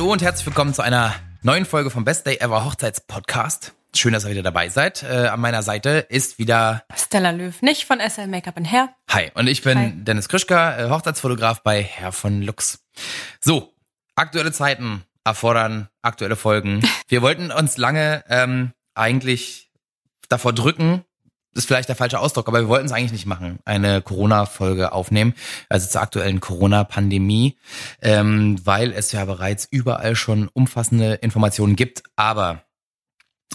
Hallo und herzlich willkommen zu einer neuen Folge vom Best Day Ever Hochzeitspodcast. Schön, dass ihr wieder dabei seid. Äh, an meiner Seite ist wieder Stella Löw, nicht von SL Make-up in Hair. Hi, und ich bin Hi. Dennis Krischka, äh, Hochzeitsfotograf bei Herr von Lux. So, aktuelle Zeiten erfordern aktuelle Folgen. Wir wollten uns lange ähm, eigentlich davor drücken, ist vielleicht der falsche Ausdruck, aber wir wollten es eigentlich nicht machen, eine Corona-Folge aufnehmen, also zur aktuellen Corona-Pandemie, ähm, weil es ja bereits überall schon umfassende Informationen gibt. Aber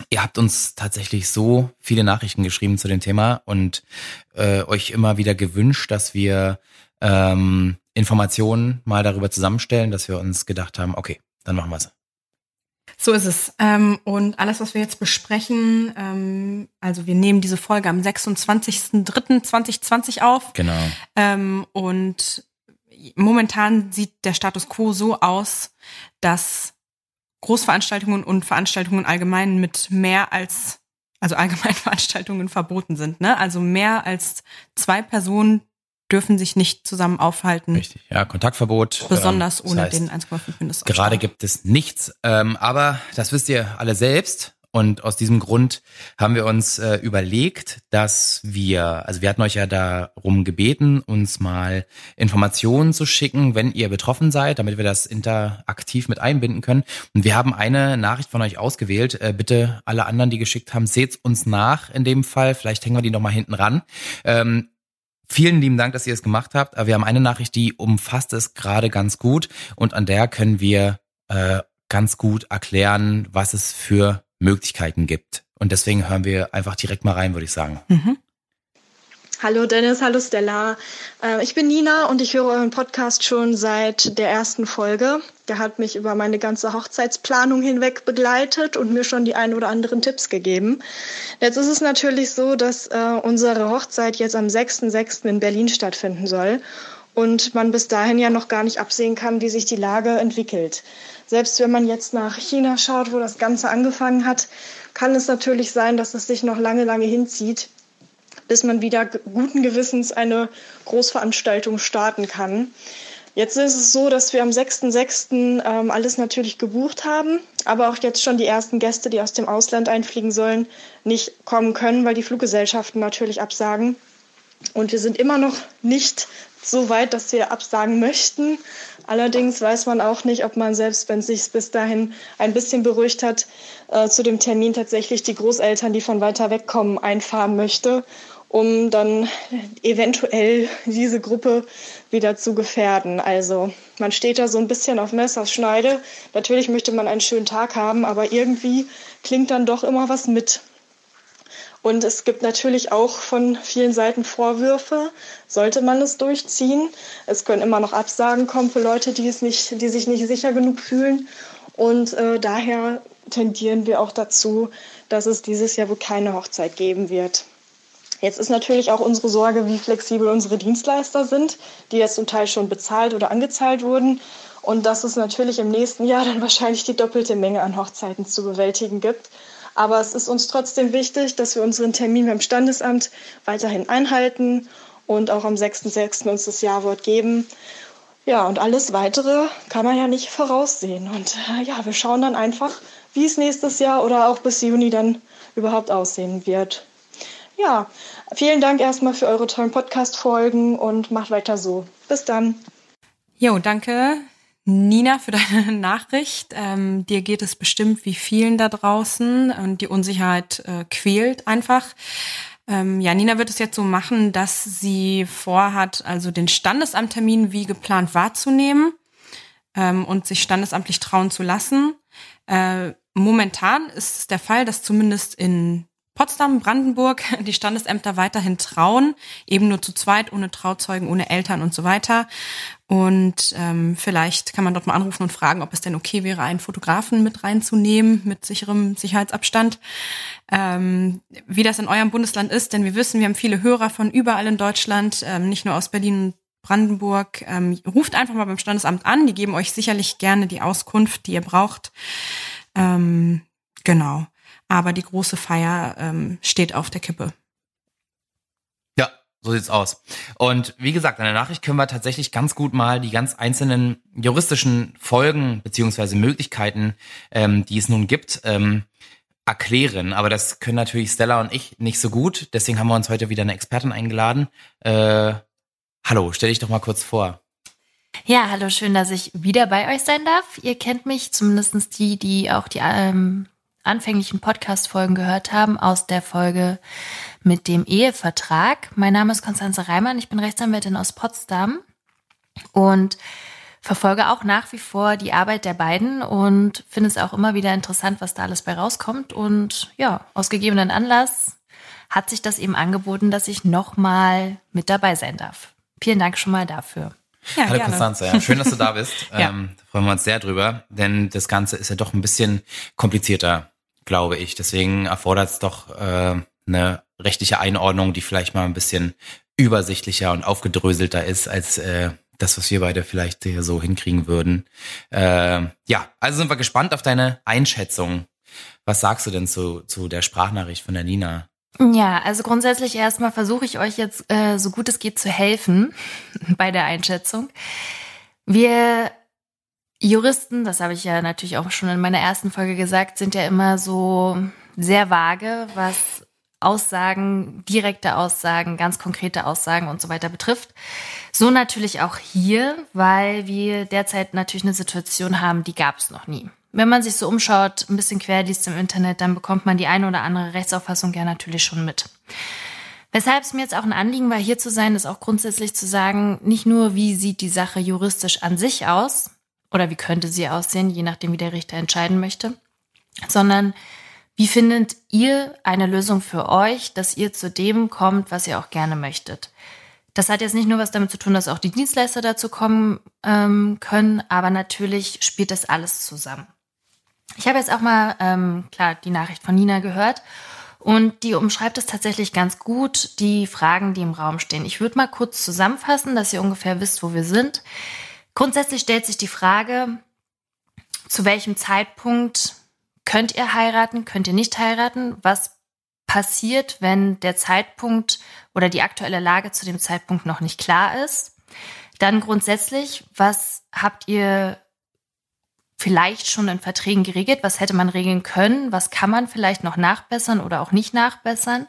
ihr habt uns tatsächlich so viele Nachrichten geschrieben zu dem Thema und äh, euch immer wieder gewünscht, dass wir ähm, Informationen mal darüber zusammenstellen, dass wir uns gedacht haben, okay, dann machen wir es. So ist es. Ähm, und alles, was wir jetzt besprechen, ähm, also wir nehmen diese Folge am 26.03.2020 auf. Genau. Ähm, und momentan sieht der Status quo so aus, dass Großveranstaltungen und Veranstaltungen allgemein mit mehr als, also allgemein Veranstaltungen verboten sind. Ne? Also mehr als zwei Personen dürfen sich nicht zusammen aufhalten. Richtig. Ja, Kontaktverbot. Besonders ähm, ohne heißt, den 1,5 Mindestausstand. Gerade gibt es nichts, ähm, aber das wisst ihr alle selbst. Und aus diesem Grund haben wir uns äh, überlegt, dass wir, also wir hatten euch ja darum gebeten, uns mal Informationen zu schicken, wenn ihr betroffen seid, damit wir das interaktiv mit einbinden können. Und wir haben eine Nachricht von euch ausgewählt. Äh, bitte alle anderen, die geschickt haben, seht uns nach in dem Fall. Vielleicht hängen wir die nochmal hinten ran. Ähm, Vielen lieben Dank, dass ihr es gemacht habt. Wir haben eine Nachricht, die umfasst es gerade ganz gut und an der können wir äh, ganz gut erklären, was es für Möglichkeiten gibt. Und deswegen hören wir einfach direkt mal rein, würde ich sagen. Mhm. Hallo Dennis, hallo Stella. Äh, Ich bin Nina und ich höre euren Podcast schon seit der ersten Folge. Der hat mich über meine ganze Hochzeitsplanung hinweg begleitet und mir schon die ein oder anderen Tipps gegeben. Jetzt ist es natürlich so, dass äh, unsere Hochzeit jetzt am 6.6. in Berlin stattfinden soll und man bis dahin ja noch gar nicht absehen kann, wie sich die Lage entwickelt. Selbst wenn man jetzt nach China schaut, wo das Ganze angefangen hat, kann es natürlich sein, dass es sich noch lange, lange hinzieht bis man wieder guten Gewissens eine Großveranstaltung starten kann. Jetzt ist es so, dass wir am 6.6. Ähm, alles natürlich gebucht haben, aber auch jetzt schon die ersten Gäste, die aus dem Ausland einfliegen sollen, nicht kommen können, weil die Fluggesellschaften natürlich absagen. Und wir sind immer noch nicht so weit, dass wir absagen möchten. Allerdings weiß man auch nicht, ob man selbst, wenn es sich bis dahin ein bisschen beruhigt hat, äh, zu dem Termin tatsächlich die Großeltern, die von weiter weg kommen, einfahren möchte, um dann eventuell diese Gruppe wieder zu gefährden. Also man steht da so ein bisschen auf Messers Schneide. Natürlich möchte man einen schönen Tag haben, aber irgendwie klingt dann doch immer was mit. Und es gibt natürlich auch von vielen Seiten Vorwürfe, sollte man es durchziehen. Es können immer noch Absagen kommen für Leute, die, es nicht, die sich nicht sicher genug fühlen. Und äh, daher tendieren wir auch dazu, dass es dieses Jahr wohl keine Hochzeit geben wird. Jetzt ist natürlich auch unsere Sorge, wie flexibel unsere Dienstleister sind, die jetzt zum Teil schon bezahlt oder angezahlt wurden. Und dass es natürlich im nächsten Jahr dann wahrscheinlich die doppelte Menge an Hochzeiten zu bewältigen gibt. Aber es ist uns trotzdem wichtig, dass wir unseren Termin beim Standesamt weiterhin einhalten und auch am 6.6. uns das Jawort geben. Ja, und alles Weitere kann man ja nicht voraussehen. Und äh, ja, wir schauen dann einfach, wie es nächstes Jahr oder auch bis Juni dann überhaupt aussehen wird. Ja, vielen Dank erstmal für eure tollen Podcast-Folgen und macht weiter so. Bis dann. Jo, danke Nina für deine Nachricht. Ähm, dir geht es bestimmt wie vielen da draußen und die Unsicherheit äh, quält einfach. Ähm, ja, Nina wird es jetzt so machen, dass sie vorhat, also den Standesamttermin wie geplant wahrzunehmen ähm, und sich standesamtlich trauen zu lassen. Äh, momentan ist es der Fall, dass zumindest in Potsdam, Brandenburg die Standesämter weiterhin trauen, eben nur zu zweit, ohne Trauzeugen, ohne Eltern und so weiter. Und ähm, vielleicht kann man dort mal anrufen und fragen, ob es denn okay wäre, einen Fotografen mit reinzunehmen mit sicherem Sicherheitsabstand. Ähm, wie das in eurem Bundesland ist, denn wir wissen, wir haben viele Hörer von überall in Deutschland, ähm, nicht nur aus Berlin und Brandenburg. Ähm, ruft einfach mal beim Standesamt an, die geben euch sicherlich gerne die Auskunft, die ihr braucht. Ähm, genau. Aber die große Feier ähm, steht auf der Kippe. Ja, So sieht's aus. Und wie gesagt, in der Nachricht können wir tatsächlich ganz gut mal die ganz einzelnen juristischen Folgen beziehungsweise Möglichkeiten, ähm, die es nun gibt, ähm, erklären. Aber das können natürlich Stella und ich nicht so gut. Deswegen haben wir uns heute wieder eine Expertin eingeladen. Äh, hallo, stell dich doch mal kurz vor. Ja, hallo, schön, dass ich wieder bei euch sein darf. Ihr kennt mich, zumindestens die, die auch die ähm, anfänglichen Podcast-Folgen gehört haben, aus der Folge mit dem Ehevertrag. Mein Name ist Konstanze Reimann, ich bin Rechtsanwältin aus Potsdam und verfolge auch nach wie vor die Arbeit der beiden und finde es auch immer wieder interessant, was da alles bei rauskommt. Und ja, aus gegebenen Anlass hat sich das eben angeboten, dass ich nochmal mit dabei sein darf. Vielen Dank schon mal dafür. Ja, Hallo Konstanze, ja. schön, dass du da bist. ja. ähm, da freuen wir uns sehr drüber, denn das Ganze ist ja doch ein bisschen komplizierter glaube ich. Deswegen erfordert es doch äh, eine rechtliche Einordnung, die vielleicht mal ein bisschen übersichtlicher und aufgedröselter ist als äh, das, was wir beide vielleicht hier so hinkriegen würden. Äh, ja, also sind wir gespannt auf deine Einschätzung. Was sagst du denn zu, zu der Sprachnachricht von der Nina? Ja, also grundsätzlich erstmal versuche ich euch jetzt äh, so gut es geht zu helfen bei der Einschätzung. Wir Juristen, das habe ich ja natürlich auch schon in meiner ersten Folge gesagt, sind ja immer so sehr vage, was Aussagen, direkte Aussagen, ganz konkrete Aussagen und so weiter betrifft. So natürlich auch hier, weil wir derzeit natürlich eine Situation haben, die gab es noch nie. Wenn man sich so umschaut, ein bisschen quer liest im Internet, dann bekommt man die eine oder andere Rechtsauffassung ja natürlich schon mit. Weshalb es mir jetzt auch ein Anliegen war, hier zu sein, ist auch grundsätzlich zu sagen, nicht nur, wie sieht die Sache juristisch an sich aus, oder wie könnte sie aussehen, je nachdem, wie der Richter entscheiden möchte, sondern wie findet ihr eine Lösung für euch, dass ihr zu dem kommt, was ihr auch gerne möchtet? Das hat jetzt nicht nur was damit zu tun, dass auch die Dienstleister dazu kommen ähm, können, aber natürlich spielt das alles zusammen. Ich habe jetzt auch mal, ähm, klar, die Nachricht von Nina gehört und die umschreibt es tatsächlich ganz gut, die Fragen, die im Raum stehen. Ich würde mal kurz zusammenfassen, dass ihr ungefähr wisst, wo wir sind. Grundsätzlich stellt sich die Frage, zu welchem Zeitpunkt könnt ihr heiraten, könnt ihr nicht heiraten? Was passiert, wenn der Zeitpunkt oder die aktuelle Lage zu dem Zeitpunkt noch nicht klar ist? Dann grundsätzlich, was habt ihr vielleicht schon in Verträgen geregelt? Was hätte man regeln können? Was kann man vielleicht noch nachbessern oder auch nicht nachbessern?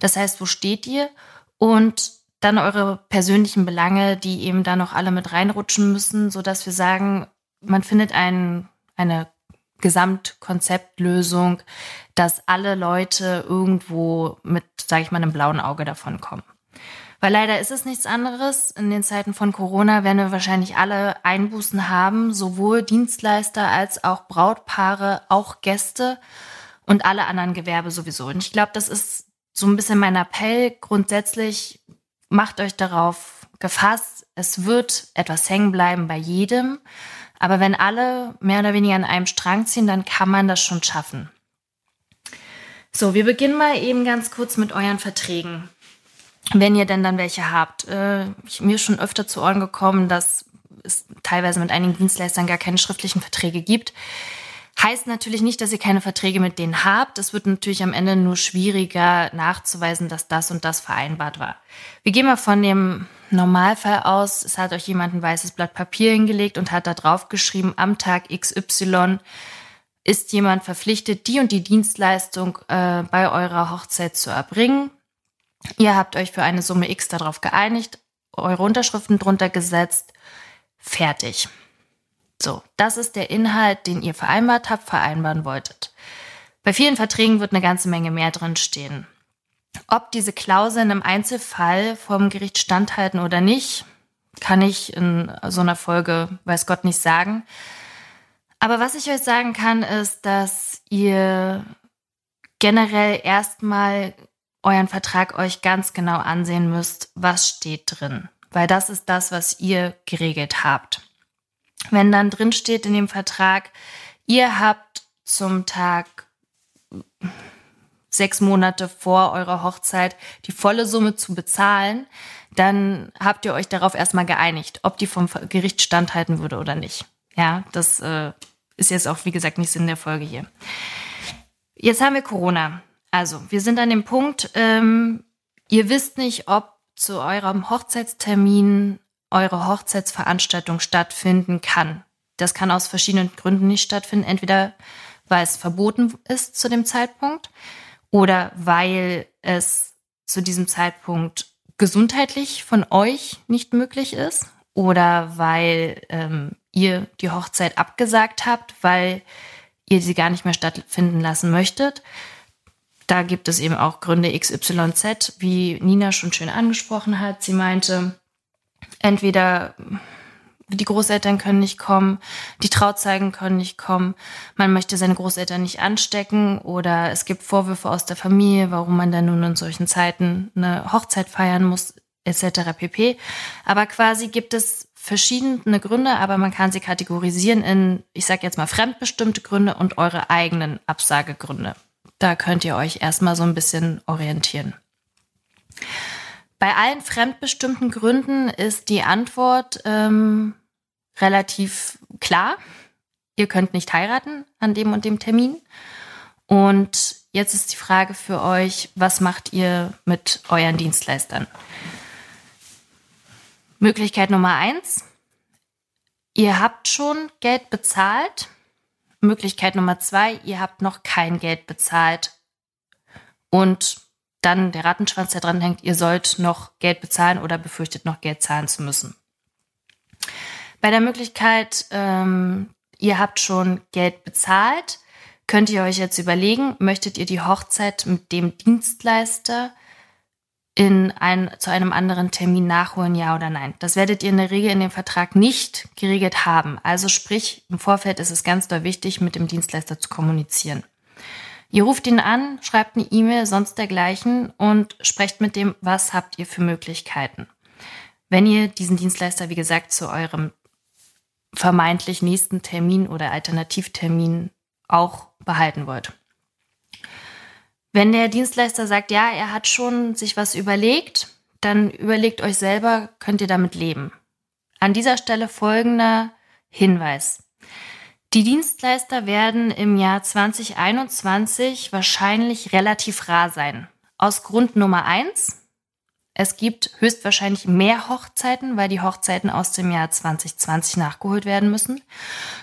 Das heißt, wo steht ihr? Und dann eure persönlichen Belange, die eben da noch alle mit reinrutschen müssen, so dass wir sagen, man findet ein, eine Gesamtkonzeptlösung, dass alle Leute irgendwo mit, sage ich mal, einem blauen Auge davon kommen. Weil leider ist es nichts anderes. In den Zeiten von Corona werden wir wahrscheinlich alle Einbußen haben, sowohl Dienstleister als auch Brautpaare, auch Gäste und alle anderen Gewerbe sowieso. Und ich glaube, das ist so ein bisschen mein Appell. Grundsätzlich macht euch darauf gefasst, es wird etwas hängen bleiben bei jedem. Aber wenn alle mehr oder weniger an einem Strang ziehen, dann kann man das schon schaffen. So, wir beginnen mal eben ganz kurz mit euren Verträgen. Wenn ihr denn dann welche habt. Äh, mir ist schon öfter zu Ohren gekommen, dass es teilweise mit einigen Dienstleistern gar keine schriftlichen Verträge gibt. Heißt natürlich nicht, dass ihr keine Verträge mit denen habt. Es wird natürlich am Ende nur schwieriger nachzuweisen, dass das und das vereinbart war. Wir gehen mal von dem Normalfall aus. Es hat euch jemand ein weißes Blatt Papier hingelegt und hat da drauf geschrieben, am Tag XY ist jemand verpflichtet, die und die Dienstleistung äh, bei eurer Hochzeit zu erbringen. Ihr habt euch für eine Summe X darauf geeinigt, eure Unterschriften drunter gesetzt. Fertig. So, das ist der Inhalt, den ihr vereinbart habt, vereinbaren wolltet. Bei vielen Verträgen wird eine ganze Menge mehr drinstehen. Ob diese Klauseln im Einzelfall vom Gericht standhalten oder nicht, kann ich in so einer Folge, weiß Gott, nicht sagen. Aber was ich euch sagen kann, ist, dass ihr generell erstmal euren Vertrag euch ganz genau ansehen müsst, was steht drin. Weil das ist das, was ihr geregelt habt. Wenn dann drin steht in dem Vertrag, ihr habt zum Tag sechs Monate vor eurer Hochzeit die volle Summe zu bezahlen, dann habt ihr euch darauf erstmal geeinigt, ob die vom Gericht standhalten würde oder nicht. Ja, das äh, ist jetzt auch, wie gesagt, nicht Sinn der Folge hier. Jetzt haben wir Corona. Also, wir sind an dem Punkt, ähm, ihr wisst nicht, ob zu eurem Hochzeitstermin eure Hochzeitsveranstaltung stattfinden kann. Das kann aus verschiedenen Gründen nicht stattfinden. Entweder weil es verboten ist zu dem Zeitpunkt oder weil es zu diesem Zeitpunkt gesundheitlich von euch nicht möglich ist oder weil ähm, ihr die Hochzeit abgesagt habt, weil ihr sie gar nicht mehr stattfinden lassen möchtet. Da gibt es eben auch Gründe XYZ, wie Nina schon schön angesprochen hat. Sie meinte, entweder die Großeltern können nicht kommen, die Trauzeugen können nicht kommen, man möchte seine Großeltern nicht anstecken oder es gibt Vorwürfe aus der Familie, warum man dann nun in solchen Zeiten eine Hochzeit feiern muss, etc. pp. Aber quasi gibt es verschiedene Gründe, aber man kann sie kategorisieren in, ich sage jetzt mal, fremdbestimmte Gründe und eure eigenen Absagegründe. Da könnt ihr euch erstmal so ein bisschen orientieren. Bei allen fremdbestimmten Gründen ist die Antwort ähm, relativ klar. Ihr könnt nicht heiraten an dem und dem Termin. Und jetzt ist die Frage für euch, was macht ihr mit euren Dienstleistern? Möglichkeit Nummer eins. Ihr habt schon Geld bezahlt. Möglichkeit Nummer zwei, ihr habt noch kein Geld bezahlt. Und dann der Rattenschwanz, der dran hängt, ihr sollt noch Geld bezahlen oder befürchtet noch Geld zahlen zu müssen. Bei der Möglichkeit, ähm, ihr habt schon Geld bezahlt, könnt ihr euch jetzt überlegen, möchtet ihr die Hochzeit mit dem Dienstleister in ein, zu einem anderen Termin nachholen, ja oder nein. Das werdet ihr in der Regel in dem Vertrag nicht geregelt haben. Also sprich, im Vorfeld ist es ganz doll wichtig, mit dem Dienstleister zu kommunizieren. Ihr ruft ihn an, schreibt eine E-Mail, sonst dergleichen und sprecht mit dem, was habt ihr für Möglichkeiten. Wenn ihr diesen Dienstleister, wie gesagt, zu eurem vermeintlich nächsten Termin oder Alternativtermin auch behalten wollt. Wenn der Dienstleister sagt, ja, er hat schon sich was überlegt, dann überlegt euch selber, könnt ihr damit leben. An dieser Stelle folgender Hinweis. Die Dienstleister werden im Jahr 2021 wahrscheinlich relativ rar sein. Aus Grund Nummer eins. Es gibt höchstwahrscheinlich mehr Hochzeiten, weil die Hochzeiten aus dem Jahr 2020 nachgeholt werden müssen.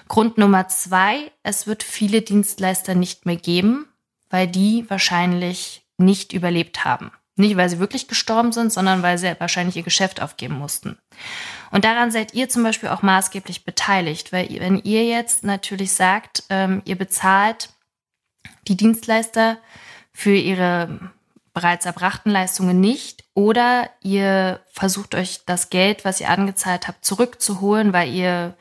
Grund Nummer zwei. Es wird viele Dienstleister nicht mehr geben, weil die wahrscheinlich nicht überlebt haben. Nicht, weil sie wirklich gestorben sind, sondern weil sie wahrscheinlich ihr Geschäft aufgeben mussten. Und daran seid ihr zum Beispiel auch maßgeblich beteiligt, weil wenn ihr jetzt natürlich sagt, ähm, ihr bezahlt die Dienstleister für ihre bereits erbrachten Leistungen nicht oder ihr versucht euch das Geld, was ihr angezahlt habt, zurückzuholen, weil ihr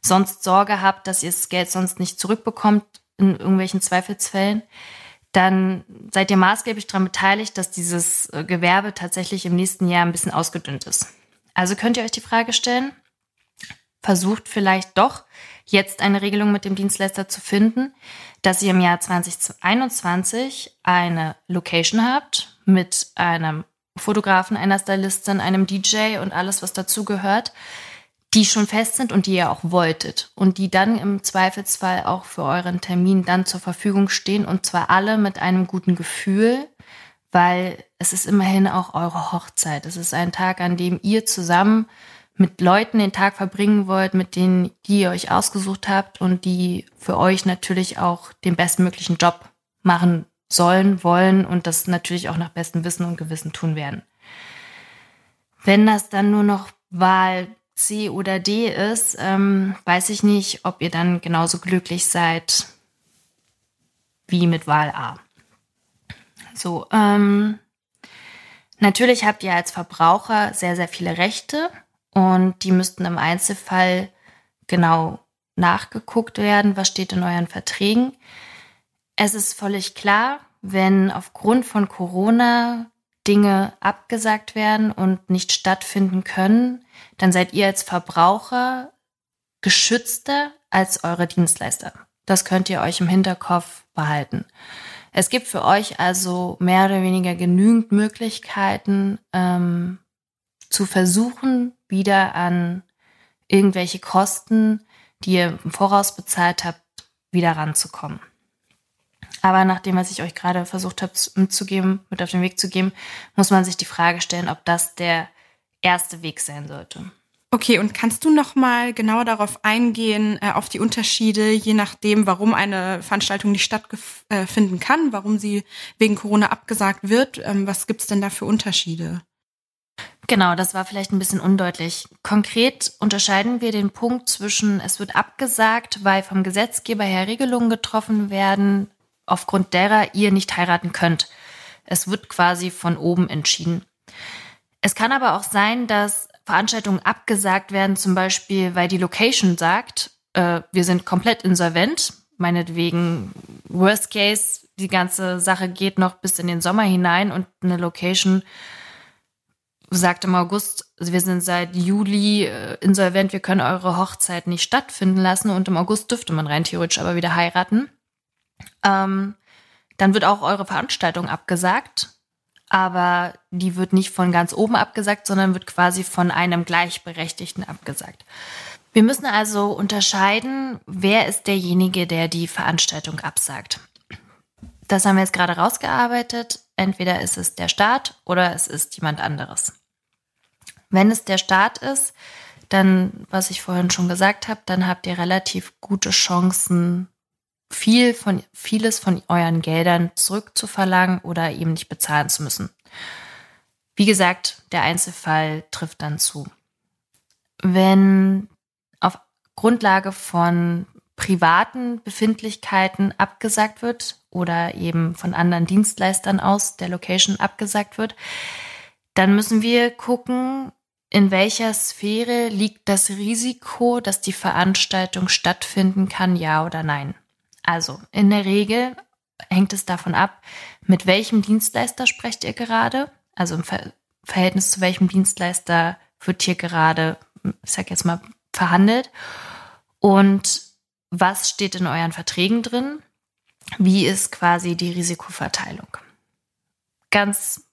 sonst Sorge habt, dass ihr das Geld sonst nicht zurückbekommt in irgendwelchen Zweifelsfällen, dann seid ihr maßgeblich daran beteiligt, dass dieses äh, Gewerbe tatsächlich im nächsten Jahr ein bisschen ausgedünnt ist. Also könnt ihr euch die Frage stellen, versucht vielleicht doch jetzt eine Regelung mit dem Dienstleister zu finden, dass ihr im Jahr 2021 eine Location habt mit einem Fotografen, einer Stylistin, einem DJ und alles, was dazugehört, die schon fest sind und die ihr auch wolltet und die dann im Zweifelsfall auch für euren Termin dann zur Verfügung stehen und zwar alle mit einem guten Gefühl, weil es ist immerhin auch eure Hochzeit. Es ist ein Tag, an dem ihr zusammen mit Leuten den Tag verbringen wollt, mit denen die ihr euch ausgesucht habt und die für euch natürlich auch den bestmöglichen Job machen sollen, wollen und das natürlich auch nach bestem Wissen und Gewissen tun werden. Wenn das dann nur noch Wahl C oder D ist, ähm, weiß ich nicht, ob ihr dann genauso glücklich seid wie mit Wahl A. So, ähm, natürlich habt ihr als Verbraucher sehr, sehr viele Rechte und die müssten im Einzelfall genau nachgeguckt werden, was steht in euren Verträgen. Es ist völlig klar, wenn aufgrund von Corona Dinge abgesagt werden und nicht stattfinden können, dann seid ihr als Verbraucher geschützter als eure Dienstleister. Das könnt ihr euch im Hinterkopf behalten. Es gibt für euch also mehr oder weniger genügend Möglichkeiten ähm, zu versuchen, wieder an irgendwelche Kosten, die ihr im Voraus bezahlt habt, wieder ranzukommen. Aber nach dem, was ich euch gerade versucht habe mitzugeben, mit auf den Weg zu geben, muss man sich die Frage stellen, ob das der erste Weg sein sollte. Okay, und kannst du noch mal genauer darauf eingehen, äh, auf die Unterschiede, je nachdem, warum eine Veranstaltung nicht stattfinden kann, warum sie wegen Corona abgesagt wird? Ähm, was gibt's denn da für Unterschiede? Genau, das war vielleicht ein bisschen undeutlich. Konkret unterscheiden wir den Punkt zwischen, es wird abgesagt, weil vom Gesetzgeber her Regelungen getroffen werden, aufgrund derer ihr nicht heiraten könnt. Es wird quasi von oben entschieden. Es kann aber auch sein, dass Veranstaltungen abgesagt werden, zum Beispiel, weil die Location sagt, äh, wir sind komplett insolvent, meinetwegen Worst Case, die ganze Sache geht noch bis in den Sommer hinein und eine Location sagt im August, wir sind seit Juli äh, insolvent, wir können eure Hochzeit nicht stattfinden lassen und im August dürfte man rein theoretisch aber wieder heiraten. Ähm, dann wird auch eure Veranstaltung abgesagt aber die wird nicht von ganz oben abgesagt, sondern wird quasi von einem Gleichberechtigten abgesagt. Wir müssen also unterscheiden, wer ist derjenige, der die Veranstaltung absagt. Das haben wir jetzt gerade rausgearbeitet. Entweder ist es der Staat oder es ist jemand anderes. Wenn es der Staat ist, dann, was ich vorhin schon gesagt habe, dann habt ihr relativ gute Chancen, viel von, vieles von euren Geldern zurückzuverlangen oder eben nicht bezahlen zu müssen. Wie gesagt, der Einzelfall trifft dann zu. Wenn auf Grundlage von privaten Befindlichkeiten abgesagt wird oder eben von anderen Dienstleistern aus der Location abgesagt wird, dann müssen wir gucken, in welcher Sphäre liegt das Risiko, dass die Veranstaltung stattfinden kann, ja oder nein. Also in der Regel hängt es davon ab, mit welchem Dienstleister sprecht ihr gerade, also im Ver Verhältnis zu welchem Dienstleister wird hier gerade, ich sag jetzt mal, verhandelt und was steht in euren Verträgen drin, wie ist quasi die Risikoverteilung. Ganz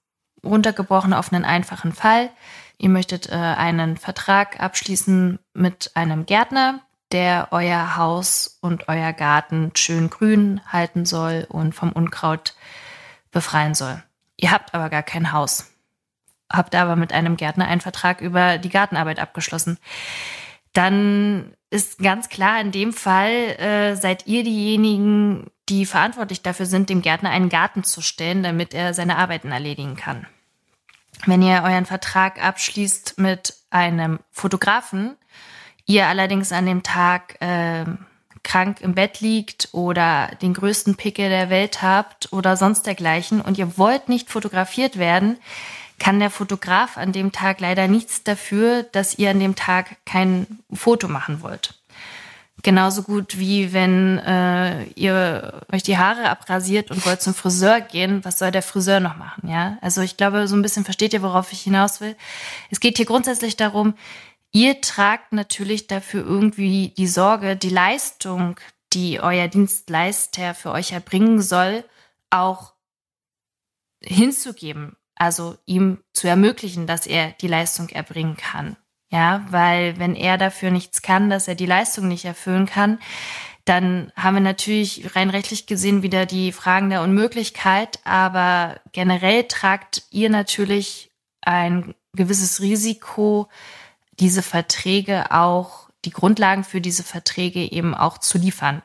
runtergebrochen auf einen einfachen Fall. Ihr möchtet äh, einen Vertrag abschließen mit einem Gärtner, der euer Haus und euer Garten schön grün halten soll und vom Unkraut befreien soll. Ihr habt aber gar kein Haus, habt aber mit einem Gärtner einen Vertrag über die Gartenarbeit abgeschlossen. Dann ist ganz klar, in dem Fall äh, seid ihr diejenigen, die verantwortlich dafür sind, dem Gärtner einen Garten zu stellen, damit er seine Arbeiten erledigen kann. Wenn ihr euren Vertrag abschließt mit einem Fotografen, ihr allerdings an dem Tag äh, krank im Bett liegt oder den größten Pickel der Welt habt oder sonst dergleichen und ihr wollt nicht fotografiert werden, kann der Fotograf an dem Tag leider nichts dafür, dass ihr an dem Tag kein Foto machen wollt. Genauso gut wie wenn äh, ihr euch die Haare abrasiert und wollt zum Friseur gehen, was soll der Friseur noch machen, ja? Also ich glaube, so ein bisschen versteht ihr, worauf ich hinaus will. Es geht hier grundsätzlich darum, Ihr tragt natürlich dafür irgendwie die Sorge, die Leistung, die euer Dienstleister für euch erbringen soll, auch hinzugeben, also ihm zu ermöglichen, dass er die Leistung erbringen kann. Ja, weil wenn er dafür nichts kann, dass er die Leistung nicht erfüllen kann, dann haben wir natürlich rein rechtlich gesehen wieder die Fragen der Unmöglichkeit, aber generell tragt ihr natürlich ein gewisses Risiko, diese Verträge auch, die Grundlagen für diese Verträge eben auch zu liefern,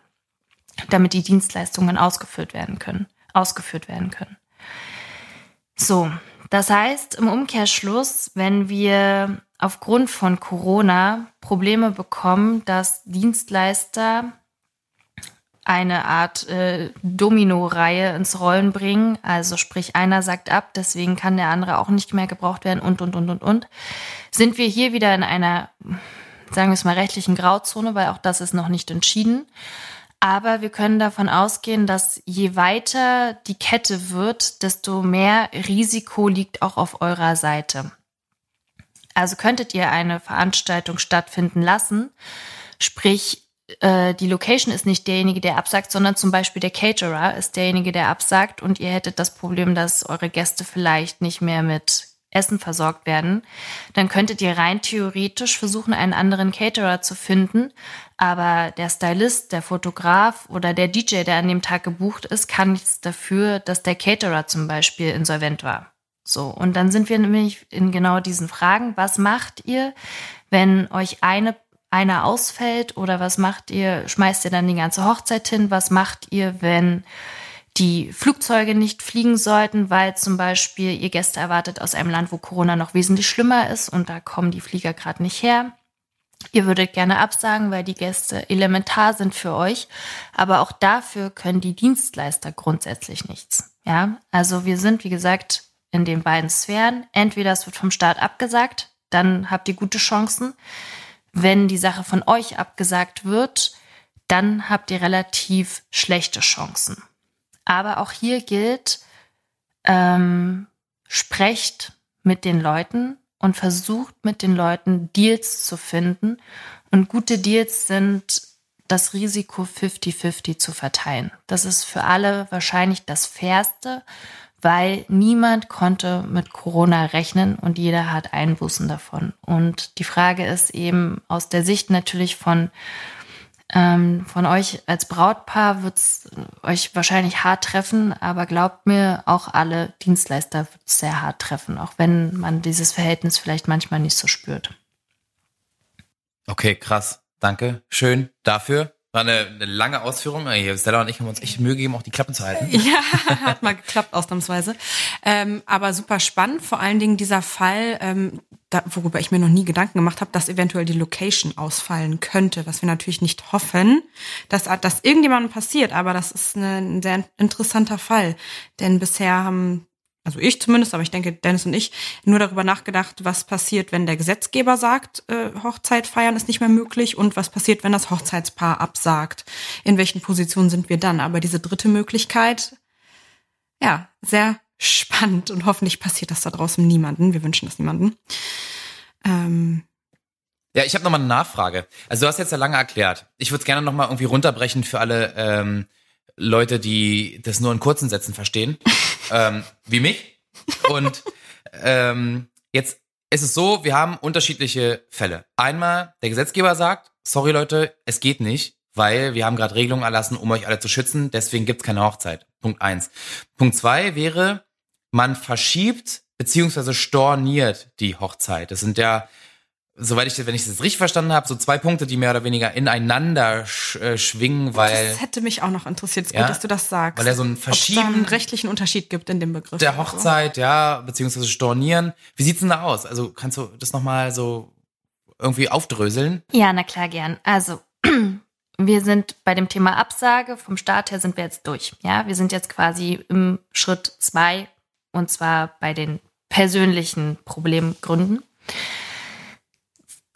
damit die Dienstleistungen ausgeführt werden können, ausgeführt werden können. So, das heißt im Umkehrschluss, wenn wir aufgrund von Corona Probleme bekommen, dass Dienstleister eine Art äh, Domino-Reihe ins Rollen bringen. Also sprich, einer sagt ab, deswegen kann der andere auch nicht mehr gebraucht werden und, und, und, und, und. Sind wir hier wieder in einer, sagen wir es mal, rechtlichen Grauzone, weil auch das ist noch nicht entschieden. Aber wir können davon ausgehen, dass je weiter die Kette wird, desto mehr Risiko liegt auch auf eurer Seite. Also könntet ihr eine Veranstaltung stattfinden lassen, sprich äh, die Location ist nicht derjenige, der absagt, sondern zum Beispiel der Caterer ist derjenige, der absagt und ihr hättet das Problem, dass eure Gäste vielleicht nicht mehr mit Essen versorgt werden, dann könntet ihr rein theoretisch versuchen, einen anderen Caterer zu finden. Aber der Stylist, der Fotograf oder der DJ, der an dem Tag gebucht ist, kann nichts dafür, dass der Caterer zum Beispiel insolvent war. So, und dann sind wir nämlich in genau diesen Fragen. Was macht ihr, wenn euch eine einer ausfällt oder was macht ihr? Schmeißt ihr dann die ganze Hochzeit hin? Was macht ihr, wenn die Flugzeuge nicht fliegen sollten, weil zum Beispiel ihr Gäste erwartet aus einem Land, wo Corona noch wesentlich schlimmer ist und da kommen die Flieger gerade nicht her. Ihr würdet gerne absagen, weil die Gäste elementar sind für euch, aber auch dafür können die Dienstleister grundsätzlich nichts. Ja, also wir sind, wie gesagt, in den beiden Sphären. Entweder es wird vom Staat abgesagt, dann habt ihr gute Chancen. Wenn die Sache von euch abgesagt wird, dann habt ihr relativ schlechte Chancen. Aber auch hier gilt, ähm, sprecht mit den Leuten und versucht mit den Leuten Deals zu finden. Und gute Deals sind das Risiko 50-50 zu verteilen. Das ist für alle wahrscheinlich das Fairste, weil niemand konnte mit Corona rechnen und jeder hat Einbußen davon. Und die Frage ist eben aus der Sicht natürlich von ähm, von euch als Brautpaar wird es euch wahrscheinlich hart treffen, aber glaubt mir, auch alle Dienstleister wird es sehr hart treffen, auch wenn man dieses Verhältnis vielleicht manchmal nicht so spürt. Okay, krass. Danke. Schön dafür. War eine, eine lange Ausführung. Stella und ich haben uns echt Mühe gegeben, auch die Klappen zu halten. Ja, hat mal geklappt, ausnahmsweise. Ähm, aber super spannend. Vor allen Dingen dieser Fall, ähm, da, worüber ich mir noch nie Gedanken gemacht habe, dass eventuell die Location ausfallen könnte, was wir natürlich nicht hoffen, dass das irgendjemandem passiert. Aber das ist ein sehr interessanter Fall. Denn bisher haben also ich zumindest, aber ich denke Dennis und ich, nur darüber nachgedacht, was passiert, wenn der Gesetzgeber sagt, äh, Hochzeit feiern ist nicht mehr möglich und was passiert, wenn das Hochzeitspaar absagt. In welchen Positionen sind wir dann? Aber diese dritte Möglichkeit, ja, sehr spannend und hoffentlich passiert das da draußen niemanden. Wir wünschen das niemanden. Ähm, ja, ich habe nochmal eine Nachfrage. Also du hast jetzt ja lange erklärt. Ich würde es gerne nochmal irgendwie runterbrechen für alle ähm, Leute, die das nur in kurzen Sätzen verstehen, ähm, wie mich. Und ähm, jetzt ist es so, wir haben unterschiedliche Fälle. Einmal, der Gesetzgeber sagt, sorry Leute, es geht nicht, weil wir haben gerade Regelungen erlassen, um euch alle zu schützen, deswegen gibt's keine Hochzeit. Punkt eins. Punkt zwei wäre, man verschiebt beziehungsweise storniert die Hochzeit. Das sind ja soweit ich, wenn ich das richtig verstanden habe, so zwei Punkte, die mehr oder weniger ineinander sch, äh, schwingen, weil. Das hätte mich auch noch interessiert. Ist ja, gut, dass du das sagst. Weil er so ein Verschieben. Ob einen rechtlichen Unterschied gibt in dem Begriff. Der Hochzeit, so. ja, beziehungsweise Stornieren. Wie sieht's denn da aus? Also kannst du das nochmal so irgendwie aufdröseln? Ja, na klar, gern. Also. Wir sind bei dem Thema Absage. Vom Start her sind wir jetzt durch. Ja, wir sind jetzt quasi im Schritt zwei und zwar bei den persönlichen Problemgründen.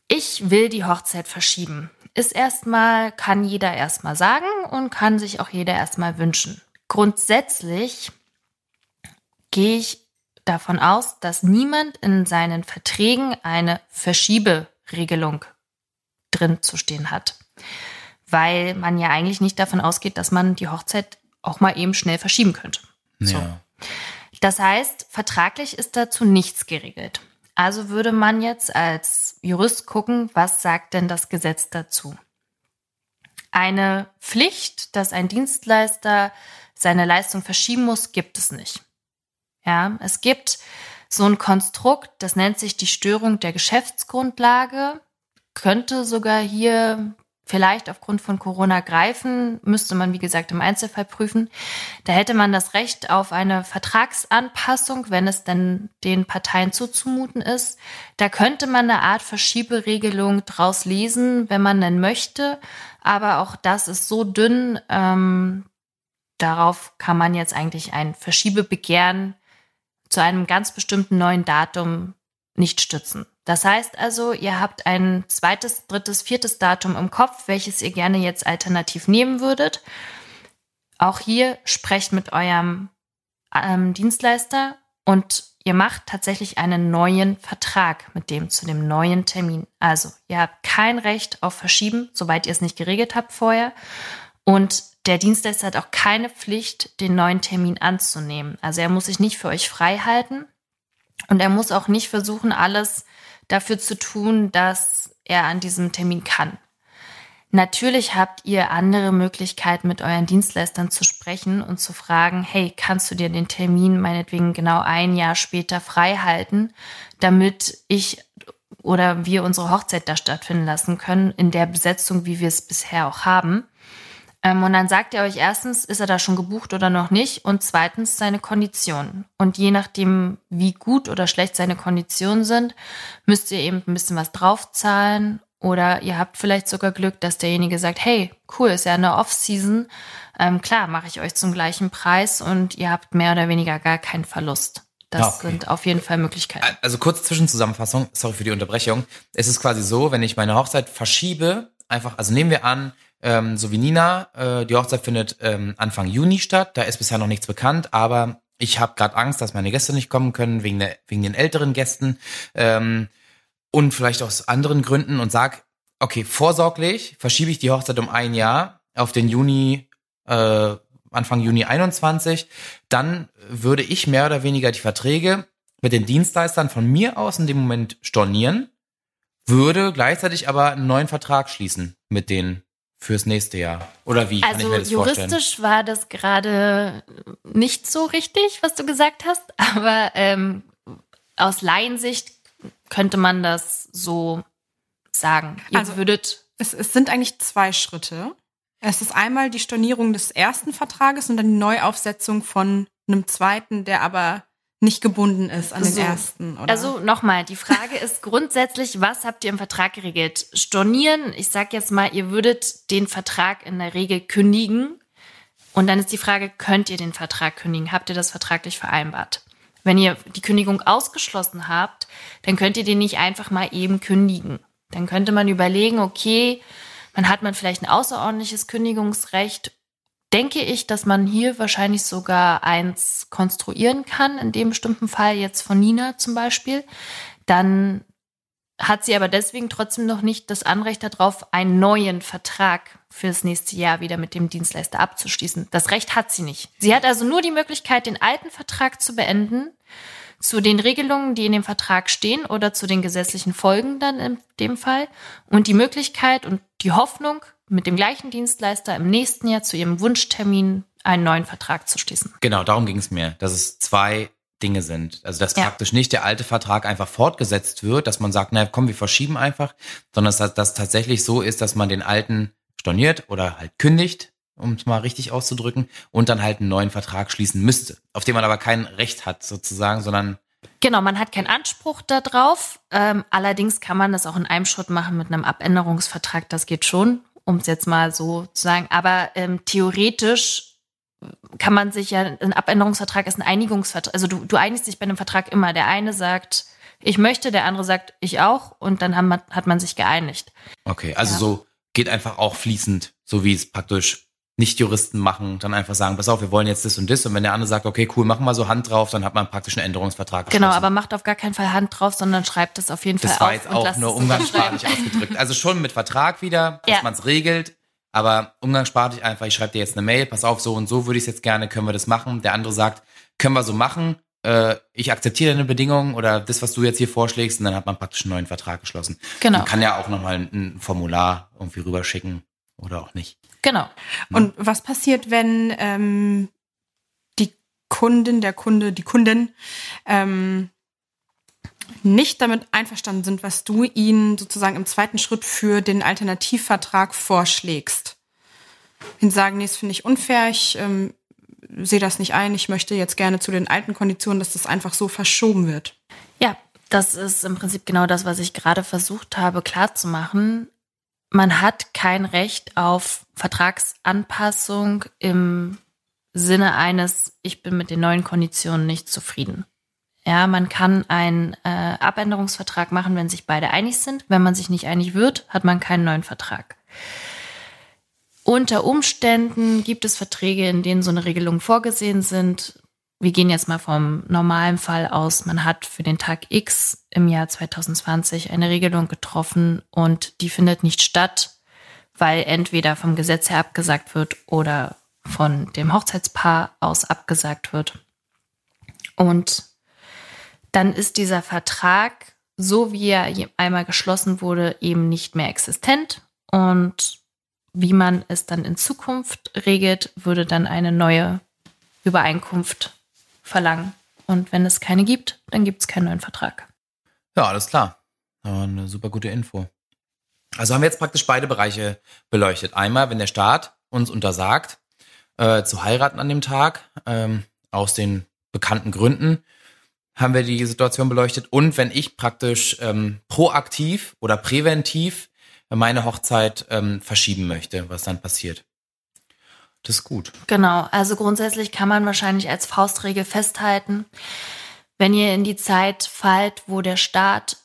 Ich will die Hochzeit verschieben. Ist erstmal, kann jeder erstmal sagen und kann sich auch jeder erstmal wünschen. Grundsätzlich gehe ich davon aus, dass niemand in seinen Verträgen eine Verschieberegelung drin zu stehen hat. Weil man ja eigentlich nicht davon ausgeht, dass man die Hochzeit auch mal eben schnell verschieben könnte. Ja. So. Das heißt, vertraglich ist dazu nichts geregelt. Also würde man jetzt als Jurist gucken, was sagt denn das Gesetz dazu? Eine Pflicht, dass ein Dienstleister seine Leistung verschieben muss, gibt es nicht. Ja, es gibt so ein Konstrukt, das nennt sich die Störung der Geschäftsgrundlage, könnte sogar hier vielleicht aufgrund von Corona greifen, müsste man, wie gesagt, im Einzelfall prüfen. Da hätte man das Recht auf eine Vertragsanpassung, wenn es denn den Parteien zuzumuten ist. Da könnte man eine Art Verschieberegelung draus lesen, wenn man denn möchte. Aber auch das ist so dünn, ähm, darauf kann man jetzt eigentlich ein Verschiebebegehren zu einem ganz bestimmten neuen Datum nicht stützen. Das heißt also, ihr habt ein zweites, drittes, viertes Datum im Kopf, welches ihr gerne jetzt alternativ nehmen würdet. Auch hier sprecht mit eurem ähm, Dienstleister und ihr macht tatsächlich einen neuen Vertrag mit dem zu dem neuen Termin. Also, ihr habt kein Recht auf Verschieben, soweit ihr es nicht geregelt habt vorher. Und der Dienstleister hat auch keine Pflicht, den neuen Termin anzunehmen. Also er muss sich nicht für euch frei halten. Und er muss auch nicht versuchen, alles dafür zu tun, dass er an diesem Termin kann. Natürlich habt ihr andere Möglichkeiten, mit euren Dienstleistern zu sprechen und zu fragen, hey, kannst du dir den Termin meinetwegen genau ein Jahr später frei halten, damit ich oder wir unsere Hochzeit da stattfinden lassen können, in der Besetzung, wie wir es bisher auch haben. Ähm, und dann sagt er euch erstens, ist er da schon gebucht oder noch nicht? Und zweitens seine Konditionen. Und je nachdem, wie gut oder schlecht seine Konditionen sind, müsst ihr eben ein bisschen was draufzahlen. Oder ihr habt vielleicht sogar Glück, dass derjenige sagt, hey, cool, ist ja eine Off-Season. Ähm, klar, mache ich euch zum gleichen Preis und ihr habt mehr oder weniger gar keinen Verlust. Das okay. sind auf jeden Fall Möglichkeiten. Also kurze Zwischenzusammenfassung, sorry für die Unterbrechung. Es ist quasi so, wenn ich meine Hochzeit verschiebe, einfach, also nehmen wir an, ähm, so wie Nina, äh, die Hochzeit findet ähm, Anfang Juni statt. Da ist bisher noch nichts bekannt, aber ich habe gerade Angst, dass meine Gäste nicht kommen können, wegen, der, wegen den älteren Gästen ähm, und vielleicht aus anderen Gründen und sag, okay, vorsorglich verschiebe ich die Hochzeit um ein Jahr auf den Juni, äh, Anfang Juni 21. Dann würde ich mehr oder weniger die Verträge mit den Dienstleistern von mir aus in dem Moment stornieren, würde gleichzeitig aber einen neuen Vertrag schließen mit den fürs nächste Jahr? Oder wie? Also juristisch vorstellen? war das gerade nicht so richtig, was du gesagt hast, aber ähm, aus Laiensicht könnte man das so sagen. Ihr also würdet. Es, es sind eigentlich zwei Schritte. Es ist einmal die Stornierung des ersten Vertrages und dann die Neuaufsetzung von einem zweiten, der aber nicht gebunden ist an so. den ersten. Oder? Also nochmal, die Frage ist grundsätzlich, was habt ihr im Vertrag geregelt? Stornieren, ich sag jetzt mal, ihr würdet den Vertrag in der Regel kündigen. Und dann ist die Frage, könnt ihr den Vertrag kündigen? Habt ihr das vertraglich vereinbart? Wenn ihr die Kündigung ausgeschlossen habt, dann könnt ihr den nicht einfach mal eben kündigen. Dann könnte man überlegen, okay, man hat man vielleicht ein außerordentliches Kündigungsrecht denke ich, dass man hier wahrscheinlich sogar eins konstruieren kann, in dem bestimmten Fall jetzt von Nina zum Beispiel. Dann hat sie aber deswegen trotzdem noch nicht das Anrecht darauf, einen neuen Vertrag fürs nächste Jahr wieder mit dem Dienstleister abzuschließen. Das Recht hat sie nicht. Sie hat also nur die Möglichkeit, den alten Vertrag zu beenden, zu den Regelungen, die in dem Vertrag stehen oder zu den gesetzlichen Folgen dann in dem Fall und die Möglichkeit und die Hoffnung, mit dem gleichen Dienstleister im nächsten Jahr zu ihrem Wunschtermin einen neuen Vertrag zu schließen. Genau, darum ging es mir, dass es zwei Dinge sind. Also dass ja. praktisch nicht der alte Vertrag einfach fortgesetzt wird, dass man sagt, na komm, wir verschieben einfach, sondern dass das tatsächlich so ist, dass man den alten storniert oder halt kündigt, um es mal richtig auszudrücken, und dann halt einen neuen Vertrag schließen müsste, auf den man aber kein Recht hat sozusagen, sondern Genau, man hat keinen Anspruch darauf. Ähm, allerdings kann man das auch in einem Schritt machen mit einem Abänderungsvertrag. Das geht schon um es jetzt mal so zu sagen. Aber ähm, theoretisch kann man sich ja, ein Abänderungsvertrag ist ein Einigungsvertrag. Also du, du einigst dich bei einem Vertrag immer. Der eine sagt, ich möchte, der andere sagt, ich auch. Und dann haben, hat man sich geeinigt. Okay, also ja. so geht einfach auch fließend, so wie es praktisch nicht-Juristen machen, dann einfach sagen, pass auf, wir wollen jetzt das und das. Und wenn der andere sagt, okay, cool, machen wir so Hand drauf, dann hat man praktisch einen Änderungsvertrag. Genau, aber macht auf gar keinen Fall Hand drauf, sondern schreibt es auf jeden das Fall auf. Das war jetzt auch nur umgangssprachlich ausgedrückt. Also schon mit Vertrag wieder, dass ja. man es regelt, aber umgangssprachlich einfach, ich schreibe dir jetzt eine Mail, pass auf, so und so würde ich es jetzt gerne, können wir das machen. Der andere sagt, können wir so machen, äh, ich akzeptiere deine Bedingungen oder das, was du jetzt hier vorschlägst, und dann hat man praktisch einen neuen Vertrag geschlossen. Genau. Man kann ja auch nochmal ein, ein Formular irgendwie rüberschicken oder auch nicht. Genau. Und was passiert, wenn ähm, die Kundin, der Kunde, die Kundin ähm, nicht damit einverstanden sind, was du ihnen sozusagen im zweiten Schritt für den Alternativvertrag vorschlägst? Wenn sie sagen, nee, das finde ich unfair, ich ähm, sehe das nicht ein, ich möchte jetzt gerne zu den alten Konditionen, dass das einfach so verschoben wird. Ja, das ist im Prinzip genau das, was ich gerade versucht habe klarzumachen man hat kein Recht auf Vertragsanpassung im Sinne eines, ich bin mit den neuen Konditionen nicht zufrieden. Ja, man kann einen äh, Abänderungsvertrag machen, wenn sich beide einig sind. Wenn man sich nicht einig wird, hat man keinen neuen Vertrag. Unter Umständen gibt es Verträge, in denen so eine Regelung vorgesehen sind wir gehen jetzt mal vom normalen Fall aus. Man hat für den Tag X im Jahr 2020 eine Regelung getroffen und die findet nicht statt, weil entweder vom Gesetz her abgesagt wird oder von dem Hochzeitspaar aus abgesagt wird. Und dann ist dieser Vertrag, so wie er einmal geschlossen wurde, eben nicht mehr existent. Und wie man es dann in Zukunft regelt, würde dann eine neue Übereinkunft verlangen. Und wenn es keine gibt, dann gibt es keinen neuen Vertrag. Ja, alles klar. Eine super gute Info. Also haben wir jetzt praktisch beide Bereiche beleuchtet. Einmal, wenn der Staat uns untersagt, äh, zu heiraten an dem Tag, ähm, aus den bekannten Gründen, haben wir die Situation beleuchtet. Und wenn ich praktisch ähm, proaktiv oder präventiv meine Hochzeit ähm, verschieben möchte, was dann passiert. Das ist gut. Genau, also grundsätzlich kann man wahrscheinlich als Faustregel festhalten, wenn ihr in die Zeit fallt, wo der Staat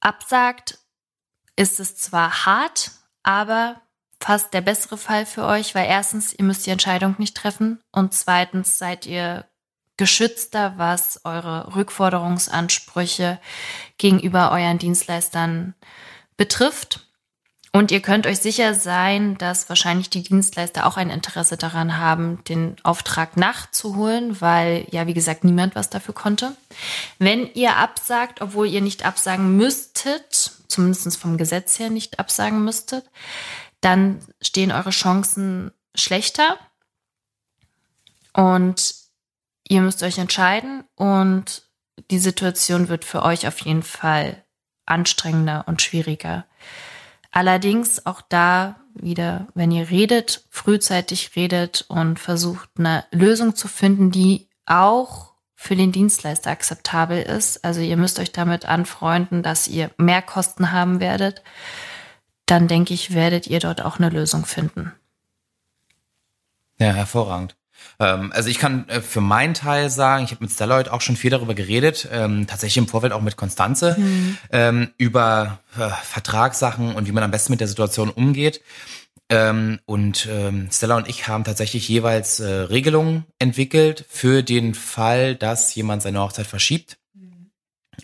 absagt, ist es zwar hart, aber fast der bessere Fall für euch, weil erstens, ihr müsst die Entscheidung nicht treffen und zweitens seid ihr geschützter, was eure Rückforderungsansprüche gegenüber euren Dienstleistern betrifft. Und ihr könnt euch sicher sein, dass wahrscheinlich die Dienstleister auch ein Interesse daran haben, den Auftrag nachzuholen, weil ja, wie gesagt, niemand was dafür konnte. Wenn ihr absagt, obwohl ihr nicht absagen müsstet, zumindest vom Gesetz her nicht absagen müsstet, dann stehen eure Chancen schlechter. Und ihr müsst euch entscheiden und die Situation wird für euch auf jeden Fall anstrengender und schwieriger. Allerdings auch da wieder, wenn ihr redet, frühzeitig redet und versucht eine Lösung zu finden, die auch für den Dienstleister akzeptabel ist. Also ihr müsst euch damit anfreunden, dass ihr mehr Kosten haben werdet. Dann denke ich, werdet ihr dort auch eine Lösung finden. Ja, hervorragend. Ähm, also ich kann äh, für meinen Teil sagen, ich habe mit Stella heute auch schon viel darüber geredet, ähm, tatsächlich im Vorfeld auch mit Konstanze, mhm. ähm, über äh, Vertragssachen und wie man am besten mit der Situation umgeht. Ähm, und ähm, Stella und ich haben tatsächlich jeweils äh, Regelungen entwickelt für den Fall, dass jemand seine Hochzeit verschiebt. Mhm.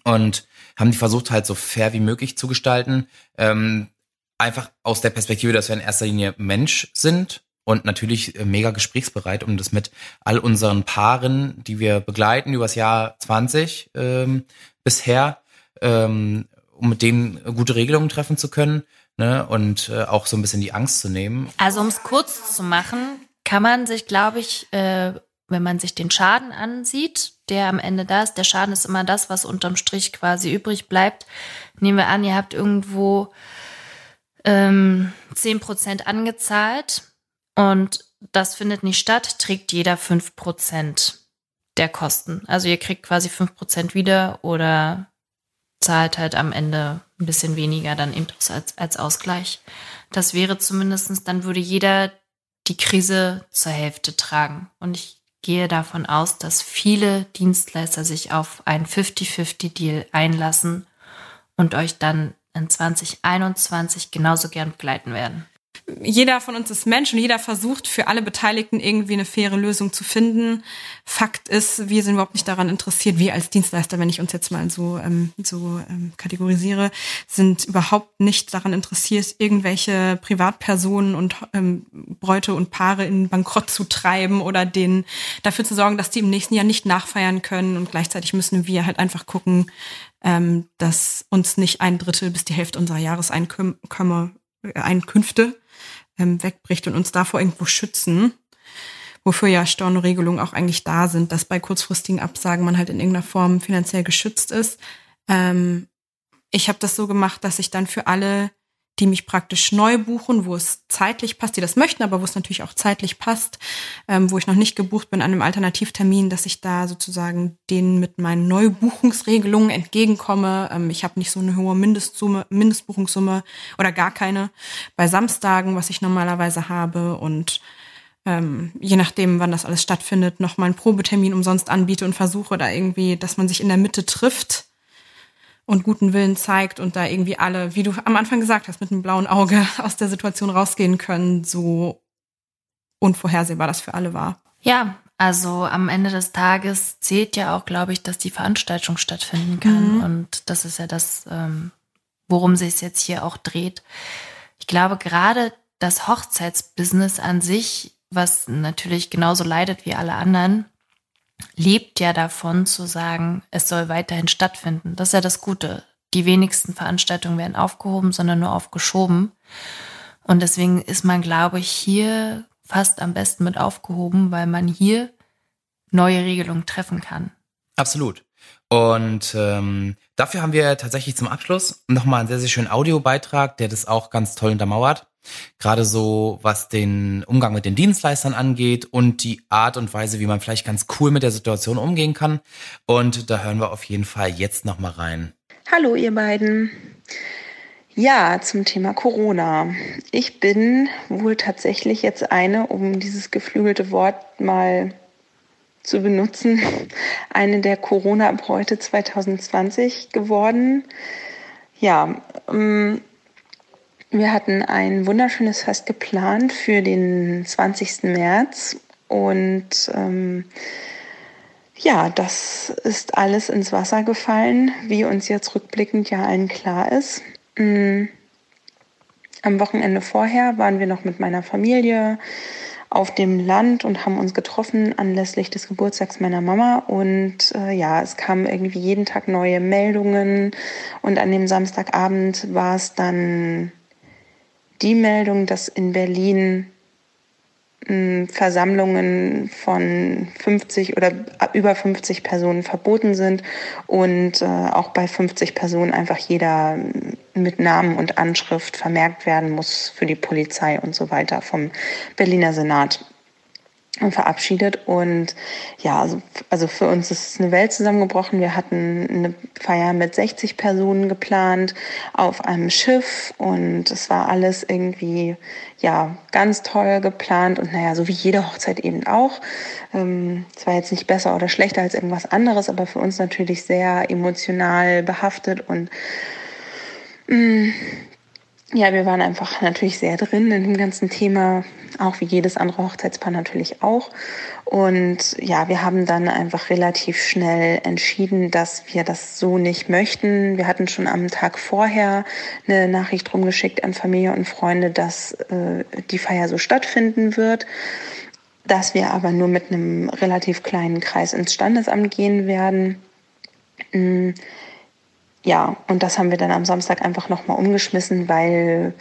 Und haben die versucht halt so fair wie möglich zu gestalten. Ähm, einfach aus der Perspektive, dass wir in erster Linie Mensch sind und natürlich äh, mega gesprächsbereit, um das mit all unseren Paaren, die wir begleiten übers Jahr 20 ähm, bisher, ähm, um mit denen gute Regelungen treffen zu können ne? und äh, auch so ein bisschen die Angst zu nehmen. Also um es kurz zu machen, kann man sich, glaube ich, äh, wenn man sich den Schaden ansieht, der am Ende da ist, der Schaden ist immer das, was unterm Strich quasi übrig bleibt. Nehmen wir an, ihr habt irgendwo ähm, 10% angezahlt und das findet nicht statt, trägt jeder 5% der Kosten. Also ihr kriegt quasi 5% wieder oder zahlt halt am Ende ein bisschen weniger dann eben als, als Ausgleich. Das wäre zumindestens, dann würde jeder die Krise zur Hälfte tragen. Und ich gehe davon aus, dass viele Dienstleister sich auf einen 50-50-Deal einlassen und euch dann in 2021 genauso gern begleiten werden jeder von uns ist Mensch und jeder versucht für alle Beteiligten irgendwie eine faire Lösung zu finden. Fakt ist, wir sind überhaupt nicht daran interessiert, wir als Dienstleister, wenn ich uns jetzt mal so, ähm, so ähm, kategorisiere, sind überhaupt nicht daran interessiert, irgendwelche Privatpersonen und ähm, Bräute und Paare in Bankrott zu treiben oder denen dafür zu sorgen, dass die im nächsten Jahr nicht nachfeiern können. Und gleichzeitig müssen wir halt einfach gucken, ähm, dass uns nicht ein Drittel bis die Hälfte unserer Jahreseinkünfte Einkünfte ähm, wegbricht und uns davor irgendwo schützen. Wofür ja Stornoregelungen auch eigentlich da sind, dass bei kurzfristigen Absagen man halt in irgendeiner Form finanziell geschützt ist. Ähm, ich habe das so gemacht, dass ich dann für alle die mich praktisch neu buchen, wo es zeitlich passt, die das möchten, aber wo es natürlich auch zeitlich passt, ähm, wo ich noch nicht gebucht bin an einem Alternativtermin, dass ich da sozusagen denen mit meinen Neubuchungsregelungen entgegenkomme. Ähm, ich habe nicht so eine hohe Mindestsumme, Mindestbuchungssumme oder gar keine bei Samstagen, was ich normalerweise habe und ähm, je nachdem, wann das alles stattfindet, noch mal einen Probetermin umsonst anbiete und versuche da irgendwie, dass man sich in der Mitte trifft und guten Willen zeigt und da irgendwie alle, wie du am Anfang gesagt hast, mit einem blauen Auge aus der Situation rausgehen können, so unvorhersehbar das für alle war. Ja, also am Ende des Tages zählt ja auch, glaube ich, dass die Veranstaltung stattfinden kann. Mhm. Und das ist ja das, ähm, worum sich es jetzt hier auch dreht. Ich glaube, gerade das Hochzeitsbusiness an sich, was natürlich genauso leidet wie alle anderen, lebt ja davon zu sagen, es soll weiterhin stattfinden. Das ist ja das Gute. Die wenigsten Veranstaltungen werden aufgehoben, sondern nur aufgeschoben. Und deswegen ist man, glaube ich, hier fast am besten mit aufgehoben, weil man hier neue Regelungen treffen kann. Absolut. Und ähm, dafür haben wir tatsächlich zum Abschluss nochmal einen sehr, sehr schönen Audiobeitrag, der das auch ganz toll untermauert. Gerade so, was den Umgang mit den Dienstleistern angeht und die Art und Weise, wie man vielleicht ganz cool mit der Situation umgehen kann. Und da hören wir auf jeden Fall jetzt nochmal rein. Hallo ihr beiden. Ja, zum Thema Corona. Ich bin wohl tatsächlich jetzt eine, um dieses geflügelte Wort mal zu benutzen, eine der Corona-Bräute 2020 geworden. Ja, ähm, wir hatten ein wunderschönes Fest geplant für den 20. März und ähm, ja, das ist alles ins Wasser gefallen, wie uns jetzt rückblickend ja allen klar ist. Ähm, am Wochenende vorher waren wir noch mit meiner Familie auf dem Land und haben uns getroffen anlässlich des Geburtstags meiner Mama. Und äh, ja, es kamen irgendwie jeden Tag neue Meldungen. Und an dem Samstagabend war es dann die Meldung, dass in Berlin Versammlungen von 50 oder über 50 Personen verboten sind und äh, auch bei 50 Personen einfach jeder mit Namen und Anschrift vermerkt werden muss für die Polizei und so weiter vom Berliner Senat verabschiedet. Und ja, also, also für uns ist eine Welt zusammengebrochen. Wir hatten eine Feier mit 60 Personen geplant auf einem Schiff und es war alles irgendwie ja ganz toll geplant und naja, so wie jede Hochzeit eben auch. Ähm, es war jetzt nicht besser oder schlechter als irgendwas anderes, aber für uns natürlich sehr emotional behaftet und mh, mm, ja, wir waren einfach natürlich sehr drin in dem ganzen Thema, auch wie jedes andere Hochzeitspaar natürlich auch. Und ja, wir haben dann einfach relativ schnell entschieden, dass wir das so nicht möchten. Wir hatten schon am Tag vorher eine Nachricht rumgeschickt an Familie und Freunde, dass äh, die Feier so stattfinden wird, dass wir aber nur mit einem relativ kleinen Kreis ins Standesamt gehen werden. Ja, und das haben wir dann am Samstag einfach nochmal umgeschmissen, weil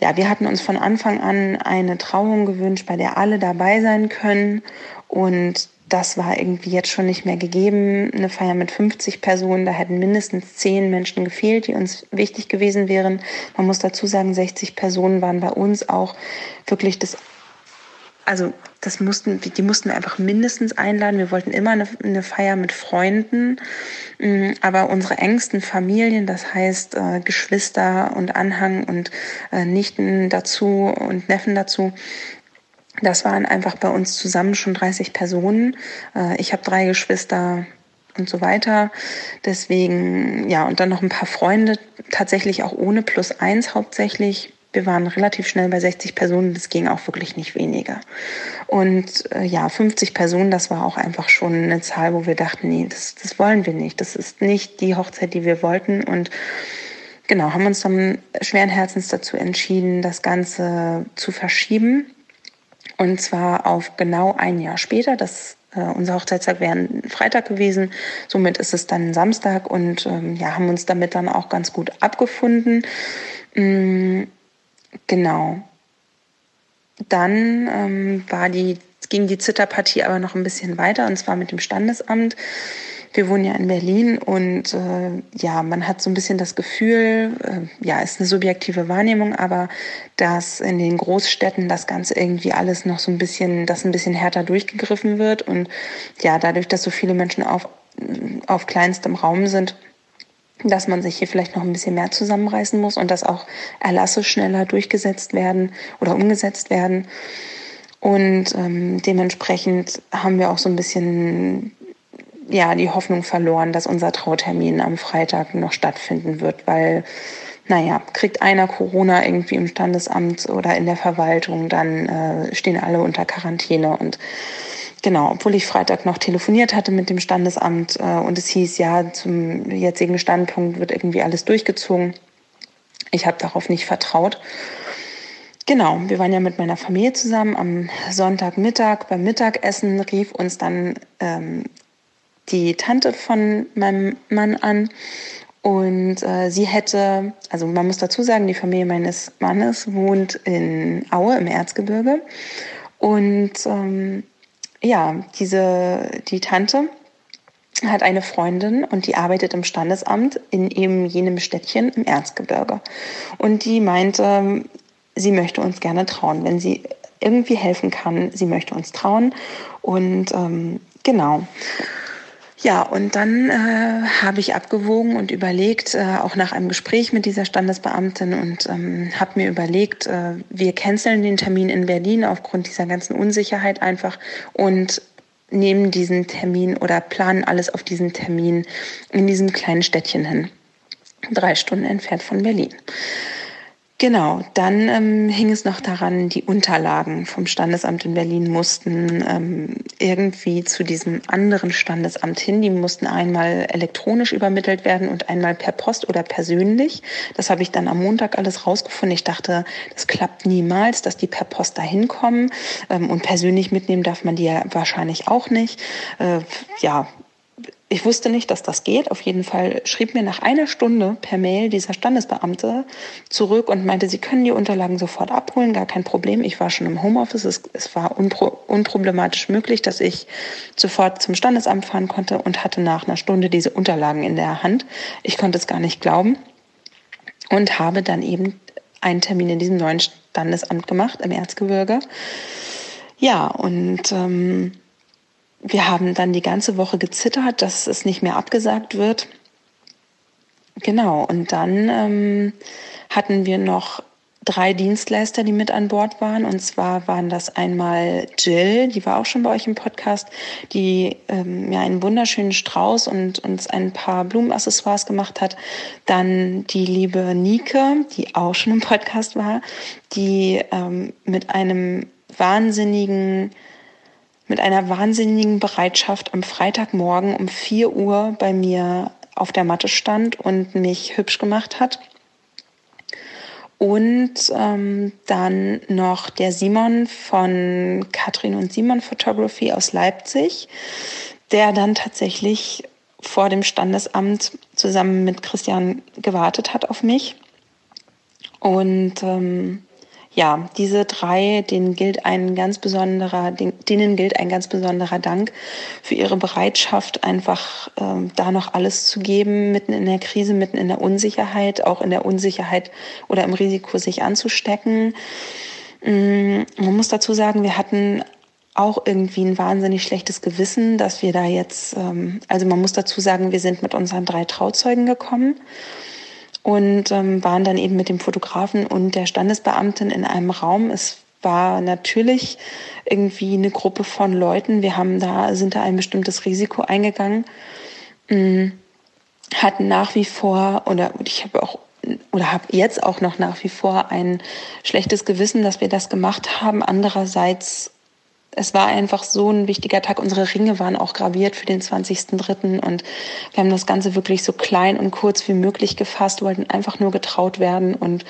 ja, wir hatten uns von Anfang an eine Trauung gewünscht, bei der alle dabei sein können. Und das war irgendwie jetzt schon nicht mehr gegeben. Eine Feier mit 50 Personen, da hätten mindestens 10 Menschen gefehlt, die uns wichtig gewesen wären. Man muss dazu sagen, 60 Personen waren bei uns auch wirklich das also das mussten, die mussten wir einfach mindestens einladen. Wir wollten immer eine, eine Feier mit Freunden, mm, aber unsere engsten Familien, das heißt äh, Geschwister und Anhang und äh, Nichten dazu und Neffen dazu, das waren einfach bei uns zusammen schon 30 Personen. Äh, ich habe drei Geschwister und so weiter. Deswegen, ja, und dann noch ein paar Freunde, tatsächlich auch ohne Plus eins hauptsächlich wir waren relativ schnell bei 60 Personen, das ging auch wirklich nicht weniger. Und äh, ja, 50 Personen, das war auch einfach schon eine Zahl, wo wir dachten, nee, das, das wollen wir nicht. Das ist nicht die Hochzeit, die wir wollten. Und genau, haben uns dann schweren Herzens dazu entschieden, das Ganze zu verschieben. Und zwar auf genau ein Jahr später. Das äh, unser Hochzeitstag wäre ein Freitag gewesen. Somit ist es dann Samstag und ähm, ja, haben uns damit dann auch ganz gut abgefunden. Mm, Genau. Dann ähm, war die, ging die Zitterpartie aber noch ein bisschen weiter und zwar mit dem Standesamt. Wir wohnen ja in Berlin und äh, ja, man hat so ein bisschen das Gefühl, äh, ja, ist eine subjektive Wahrnehmung, aber dass in den Großstädten das Ganze irgendwie alles noch so ein bisschen, dass ein bisschen härter durchgegriffen wird und ja, dadurch, dass so viele Menschen auf, auf kleinstem Raum sind, dass man sich hier vielleicht noch ein bisschen mehr zusammenreißen muss und dass auch Erlasse schneller durchgesetzt werden oder umgesetzt werden. Und ähm, dementsprechend haben wir auch so ein bisschen ja die Hoffnung verloren, dass unser Trautermin am Freitag noch stattfinden wird, weil naja, kriegt einer Corona irgendwie im Standesamt oder in der Verwaltung, dann äh, stehen alle unter Quarantäne und Genau, obwohl ich Freitag noch telefoniert hatte mit dem Standesamt äh, und es hieß, ja, zum jetzigen Standpunkt wird irgendwie alles durchgezogen. Ich habe darauf nicht vertraut. Genau, wir waren ja mit meiner Familie zusammen. Am Sonntagmittag beim Mittagessen rief uns dann ähm, die Tante von meinem Mann an und äh, sie hätte, also man muss dazu sagen, die Familie meines Mannes wohnt in Aue im Erzgebirge und ähm, ja, diese die Tante hat eine Freundin und die arbeitet im Standesamt in eben jenem Städtchen im Erzgebirge. Und die meinte, sie möchte uns gerne trauen, wenn sie irgendwie helfen kann. Sie möchte uns trauen. Und ähm, genau. Ja, und dann äh, habe ich abgewogen und überlegt, äh, auch nach einem Gespräch mit dieser Standesbeamtin und ähm, habe mir überlegt, äh, wir canceln den Termin in Berlin aufgrund dieser ganzen Unsicherheit einfach und nehmen diesen Termin oder planen alles auf diesen Termin in diesem kleinen Städtchen hin. Drei Stunden entfernt von Berlin. Genau, dann ähm, hing es noch daran, die Unterlagen vom Standesamt in Berlin mussten ähm, irgendwie zu diesem anderen Standesamt hin. Die mussten einmal elektronisch übermittelt werden und einmal per Post oder persönlich. Das habe ich dann am Montag alles rausgefunden. Ich dachte, das klappt niemals, dass die per Post dahin kommen. Ähm, und persönlich mitnehmen darf man die ja wahrscheinlich auch nicht. Äh, ja, ich wusste nicht, dass das geht. Auf jeden Fall schrieb mir nach einer Stunde per Mail dieser Standesbeamte zurück und meinte, Sie können die Unterlagen sofort abholen, gar kein Problem. Ich war schon im Homeoffice. Es, es war unpro unproblematisch möglich, dass ich sofort zum Standesamt fahren konnte und hatte nach einer Stunde diese Unterlagen in der Hand. Ich konnte es gar nicht glauben und habe dann eben einen Termin in diesem neuen Standesamt gemacht im Erzgebirge. Ja, und ähm, wir haben dann die ganze Woche gezittert, dass es nicht mehr abgesagt wird. Genau, und dann ähm, hatten wir noch drei Dienstleister, die mit an Bord waren. Und zwar waren das einmal Jill, die war auch schon bei euch im Podcast, die ähm, ja einen wunderschönen Strauß und uns ein paar Blumenaccessoires gemacht hat. Dann die liebe Nike, die auch schon im Podcast war, die ähm, mit einem wahnsinnigen mit einer wahnsinnigen Bereitschaft am Freitagmorgen um 4 Uhr bei mir auf der Matte stand und mich hübsch gemacht hat. Und ähm, dann noch der Simon von Katrin und Simon Photography aus Leipzig, der dann tatsächlich vor dem Standesamt zusammen mit Christian gewartet hat auf mich. Und ähm, ja, diese drei, denen gilt ein ganz besonderer, denen gilt ein ganz besonderer Dank für ihre Bereitschaft, einfach ähm, da noch alles zu geben, mitten in der Krise, mitten in der Unsicherheit, auch in der Unsicherheit oder im Risiko, sich anzustecken. Ähm, man muss dazu sagen, wir hatten auch irgendwie ein wahnsinnig schlechtes Gewissen, dass wir da jetzt, ähm, also man muss dazu sagen, wir sind mit unseren drei Trauzeugen gekommen und ähm, waren dann eben mit dem Fotografen und der Standesbeamtin in einem Raum. Es war natürlich irgendwie eine Gruppe von Leuten. Wir haben da, sind da ein bestimmtes Risiko eingegangen, ähm, hatten nach wie vor, oder ich habe auch oder habe jetzt auch noch nach wie vor ein schlechtes Gewissen, dass wir das gemacht haben. Andererseits es war einfach so ein wichtiger Tag. Unsere Ringe waren auch graviert für den 20.03. und wir haben das Ganze wirklich so klein und kurz wie möglich gefasst, wollten einfach nur getraut werden und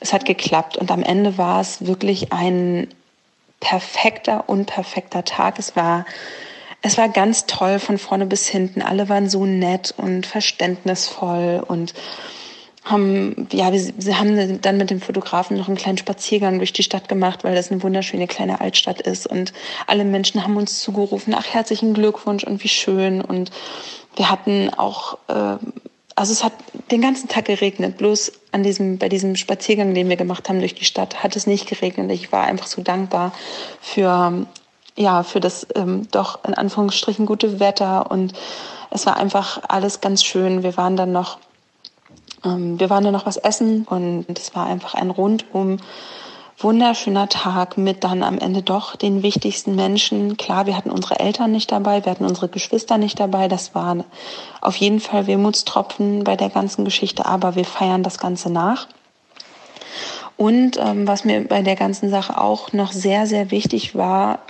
es hat geklappt. Und am Ende war es wirklich ein perfekter, unperfekter Tag. Es war es war ganz toll von vorne bis hinten. Alle waren so nett und verständnisvoll und haben, ja, wir, wir haben dann mit dem Fotografen noch einen kleinen Spaziergang durch die Stadt gemacht, weil das eine wunderschöne kleine Altstadt ist. Und alle Menschen haben uns zugerufen, ach, herzlichen Glückwunsch und wie schön. Und wir hatten auch, äh, also es hat den ganzen Tag geregnet. Bloß an diesem, bei diesem Spaziergang, den wir gemacht haben durch die Stadt, hat es nicht geregnet. Ich war einfach so dankbar für, ja, für das ähm, doch in Anführungsstrichen gute Wetter. Und es war einfach alles ganz schön. Wir waren dann noch wir waren dann noch was essen und es war einfach ein rundum wunderschöner Tag mit dann am Ende doch den wichtigsten Menschen. Klar, wir hatten unsere Eltern nicht dabei, wir hatten unsere Geschwister nicht dabei. Das war auf jeden Fall Wehmutstropfen bei der ganzen Geschichte, aber wir feiern das Ganze nach. Und ähm, was mir bei der ganzen Sache auch noch sehr, sehr wichtig war,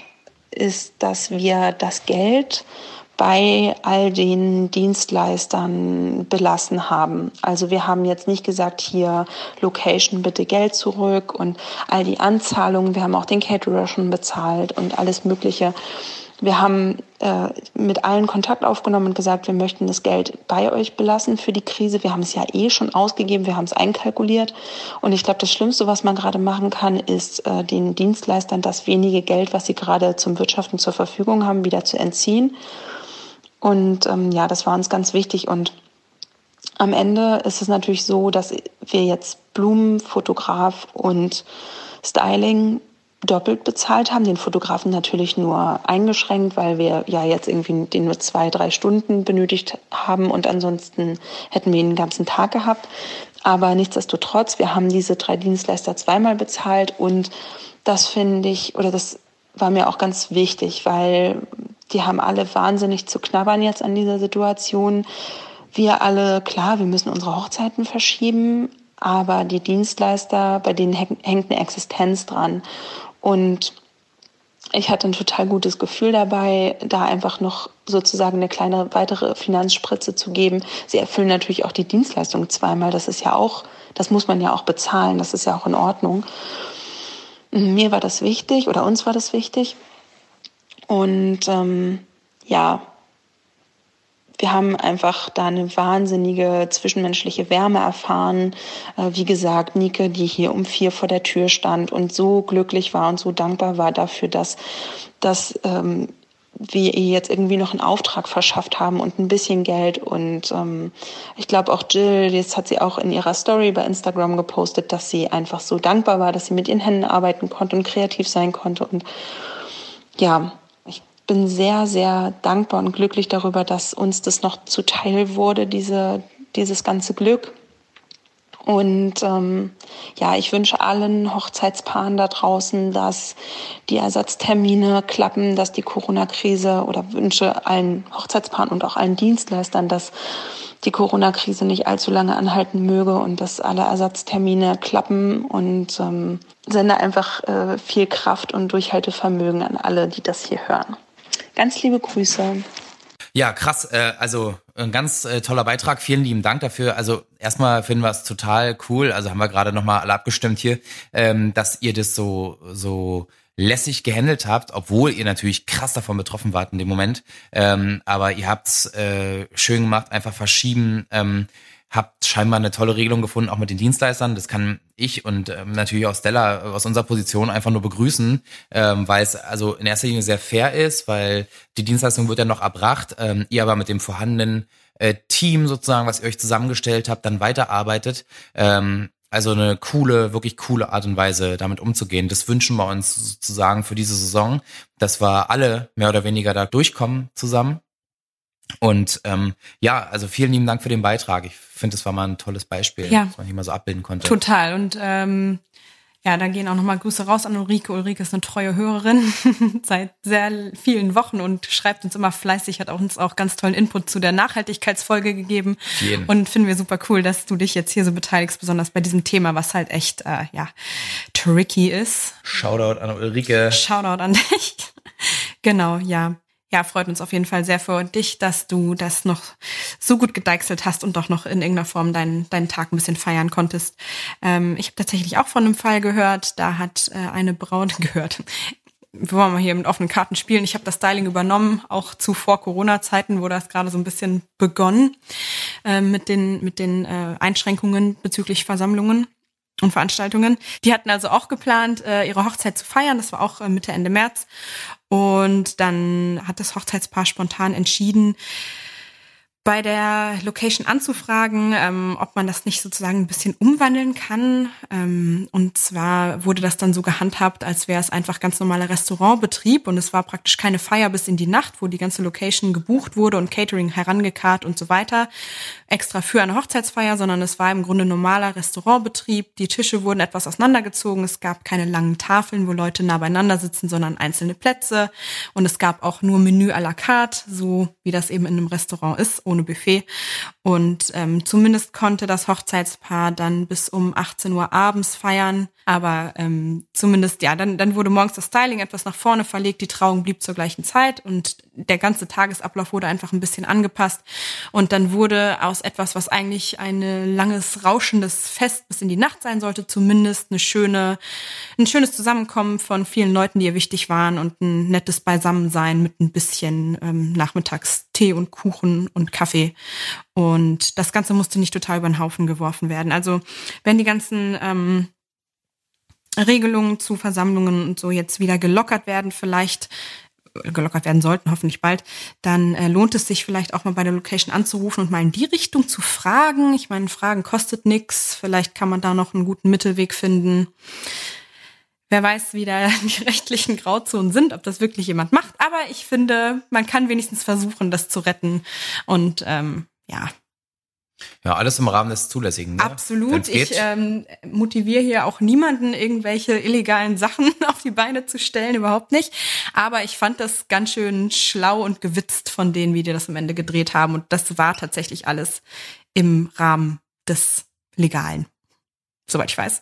ist, dass wir das Geld bei all den Dienstleistern belassen haben. Also wir haben jetzt nicht gesagt, hier Location bitte Geld zurück und all die Anzahlungen. Wir haben auch den Caterer schon bezahlt und alles Mögliche. Wir haben äh, mit allen Kontakt aufgenommen und gesagt, wir möchten das Geld bei euch belassen für die Krise. Wir haben es ja eh schon ausgegeben, wir haben es einkalkuliert. Und ich glaube, das Schlimmste, was man gerade machen kann, ist äh, den Dienstleistern das wenige Geld, was sie gerade zum Wirtschaften zur Verfügung haben, wieder zu entziehen. Und ähm, ja, das war uns ganz wichtig. Und am Ende ist es natürlich so, dass wir jetzt Blumen, Fotograf und Styling doppelt bezahlt haben. Den Fotografen natürlich nur eingeschränkt, weil wir ja jetzt irgendwie den nur zwei, drei Stunden benötigt haben und ansonsten hätten wir ihn den ganzen Tag gehabt. Aber nichtsdestotrotz, wir haben diese drei Dienstleister zweimal bezahlt und das finde ich, oder das war mir auch ganz wichtig, weil die haben alle wahnsinnig zu knabbern jetzt an dieser Situation. Wir alle, klar, wir müssen unsere Hochzeiten verschieben, aber die Dienstleister, bei denen hängt eine Existenz dran. Und ich hatte ein total gutes Gefühl dabei, da einfach noch sozusagen eine kleine weitere Finanzspritze zu geben. Sie erfüllen natürlich auch die Dienstleistung zweimal. Das ist ja auch, das muss man ja auch bezahlen. Das ist ja auch in Ordnung. Mir war das wichtig oder uns war das wichtig. Und ähm, ja, wir haben einfach da eine wahnsinnige zwischenmenschliche Wärme erfahren. Äh, wie gesagt, Nike, die hier um vier vor der Tür stand und so glücklich war und so dankbar war dafür, dass, dass ähm, wir ihr jetzt irgendwie noch einen Auftrag verschafft haben und ein bisschen Geld. Und ähm, ich glaube auch Jill, jetzt hat sie auch in ihrer Story bei Instagram gepostet, dass sie einfach so dankbar war, dass sie mit ihren Händen arbeiten konnte und kreativ sein konnte. Und ja, bin sehr, sehr dankbar und glücklich darüber, dass uns das noch zuteil wurde, diese, dieses ganze Glück. Und ähm, ja, ich wünsche allen Hochzeitspaaren da draußen, dass die Ersatztermine klappen, dass die Corona-Krise oder wünsche allen Hochzeitspaaren und auch allen Dienstleistern, dass die Corona-Krise nicht allzu lange anhalten möge und dass alle Ersatztermine klappen und ähm, sende einfach äh, viel Kraft und Durchhaltevermögen an alle, die das hier hören. Ganz liebe Grüße. Ja, krass. Äh, also ein ganz äh, toller Beitrag. Vielen lieben Dank dafür. Also erstmal finden wir es total cool. Also haben wir gerade nochmal alle abgestimmt hier, ähm, dass ihr das so so lässig gehandelt habt, obwohl ihr natürlich krass davon betroffen wart in dem Moment. Ähm, aber ihr habt's äh, schön gemacht, einfach verschieben. Ähm, habt scheinbar eine tolle Regelung gefunden, auch mit den Dienstleistern. Das kann ich und ähm, natürlich auch Stella aus unserer Position einfach nur begrüßen, ähm, weil es also in erster Linie sehr fair ist, weil die Dienstleistung wird ja noch erbracht, ähm, ihr aber mit dem vorhandenen äh, Team sozusagen, was ihr euch zusammengestellt habt, dann weiterarbeitet. Ähm, also eine coole, wirklich coole Art und Weise, damit umzugehen. Das wünschen wir uns sozusagen für diese Saison, dass wir alle mehr oder weniger da durchkommen zusammen und ähm, ja, also vielen lieben Dank für den Beitrag. Ich finde, es war mal ein tolles Beispiel, ja. was man hier mal so abbilden konnte. Total. Und ähm, ja, da gehen auch nochmal Grüße raus an Ulrike. Ulrike ist eine treue Hörerin seit sehr vielen Wochen und schreibt uns immer fleißig, hat auch uns auch ganz tollen Input zu der Nachhaltigkeitsfolge gegeben. Jeden. Und finden wir super cool, dass du dich jetzt hier so beteiligst, besonders bei diesem Thema, was halt echt, äh, ja, tricky ist. Shoutout an Ulrike. Shoutout an dich. genau, ja ja, freut uns auf jeden Fall sehr für dich, dass du das noch so gut gedeichselt hast und doch noch in irgendeiner Form deinen, deinen Tag ein bisschen feiern konntest. Ähm, ich habe tatsächlich auch von einem Fall gehört, da hat äh, eine Braut gehört. Wir wollen mal hier mit offenen Karten spielen. Ich habe das Styling übernommen, auch zu vor Corona-Zeiten wurde das gerade so ein bisschen begonnen äh, mit den, mit den äh, Einschränkungen bezüglich Versammlungen und Veranstaltungen. Die hatten also auch geplant, äh, ihre Hochzeit zu feiern. Das war auch äh, Mitte, Ende März. Und dann hat das Hochzeitspaar spontan entschieden, bei der Location anzufragen, ähm, ob man das nicht sozusagen ein bisschen umwandeln kann. Ähm, und zwar wurde das dann so gehandhabt, als wäre es einfach ganz normaler Restaurantbetrieb und es war praktisch keine Feier bis in die Nacht, wo die ganze Location gebucht wurde und Catering herangekarrt und so weiter, extra für eine Hochzeitsfeier, sondern es war im Grunde normaler Restaurantbetrieb. Die Tische wurden etwas auseinandergezogen, es gab keine langen Tafeln, wo Leute nah beieinander sitzen, sondern einzelne Plätze und es gab auch nur Menü à la carte, so wie das eben in einem Restaurant ist ohne Buffet. Und ähm, zumindest konnte das Hochzeitspaar dann bis um 18 Uhr abends feiern. Aber ähm, zumindest, ja, dann, dann wurde morgens das Styling etwas nach vorne verlegt, die Trauung blieb zur gleichen Zeit und der ganze Tagesablauf wurde einfach ein bisschen angepasst. Und dann wurde aus etwas, was eigentlich ein langes, rauschendes Fest bis in die Nacht sein sollte, zumindest eine schöne, ein schönes Zusammenkommen von vielen Leuten, die ihr wichtig waren und ein nettes Beisammensein mit ein bisschen ähm, nachmittags Tee und Kuchen und Kaffee. Und das Ganze musste nicht total über den Haufen geworfen werden. Also wenn die ganzen ähm, Regelungen zu Versammlungen und so jetzt wieder gelockert werden, vielleicht gelockert werden sollten, hoffentlich bald, dann äh, lohnt es sich vielleicht auch mal bei der Location anzurufen und mal in die Richtung zu fragen. Ich meine, Fragen kostet nix. Vielleicht kann man da noch einen guten Mittelweg finden. Wer weiß, wie da die rechtlichen Grauzonen sind, ob das wirklich jemand macht. Aber ich finde, man kann wenigstens versuchen, das zu retten. Und ähm, ja, ja, alles im Rahmen des Zulässigen. Ne? Absolut. Ich ähm, motiviere hier auch niemanden, irgendwelche illegalen Sachen auf die Beine zu stellen, überhaupt nicht. Aber ich fand das ganz schön schlau und gewitzt von denen, wie die das am Ende gedreht haben. Und das war tatsächlich alles im Rahmen des Legalen. Soweit ich weiß.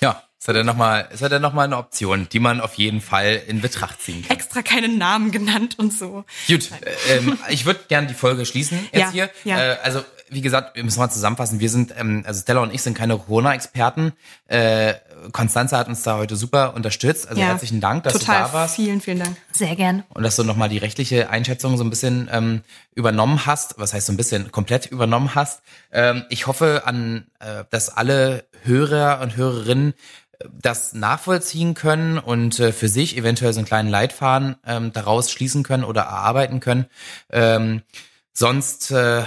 Ja, ist ja dann nochmal, ist ja dann noch mal eine Option, die man auf jeden Fall in Betracht ziehen kann. Extra keinen Namen genannt und so. Gut, ähm, ich würde gerne die Folge schließen jetzt Ja, hier. ja. Äh, also wie gesagt, wir müssen mal zusammenfassen. Wir sind, ähm, also Stella und ich sind keine Corona-Experten. Äh, Konstanze hat uns da heute super unterstützt. Also Ja, herzlichen Dank, dass Total, du da warst vielen, vielen Dank. Sehr gern. und dass du nochmal die rechtliche Einschätzung so ein bisschen ähm, übernommen hast. Was heißt so ein bisschen komplett übernommen hast. Ähm, ich hoffe an, äh, dass alle Hörer und Hörerinnen äh, das nachvollziehen können und äh, für sich eventuell so einen kleinen Leitfaden ähm, daraus schließen können oder erarbeiten können. Ähm, sonst, äh,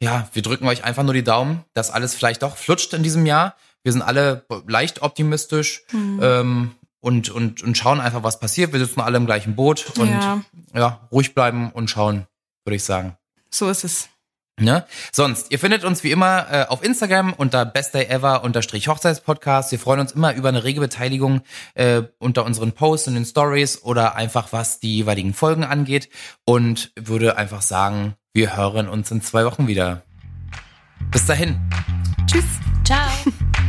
ja, wir drücken euch einfach nur die Daumen, dass alles vielleicht doch flutscht in diesem Jahr. Wir sind alle leicht optimistisch ähm, und, und, und schauen einfach, was passiert. Wir sitzen alle im gleichen Boot und Ja. ja, ruhig bleiben und schauen, würde ich sagen. So ist es. Ne? Sonst, ihr findet uns wie immer äh, auf Instagram unter bestdayever unterstrich Hochzeitspodcast. Wir freuen uns immer über eine rege Beteiligung äh, unter unseren Posts und den Stories oder einfach was die jeweiligen Folgen angeht und würde einfach sagen, wir hören uns in zwei Wochen wieder. Bis dahin. Tschüss. Ciao.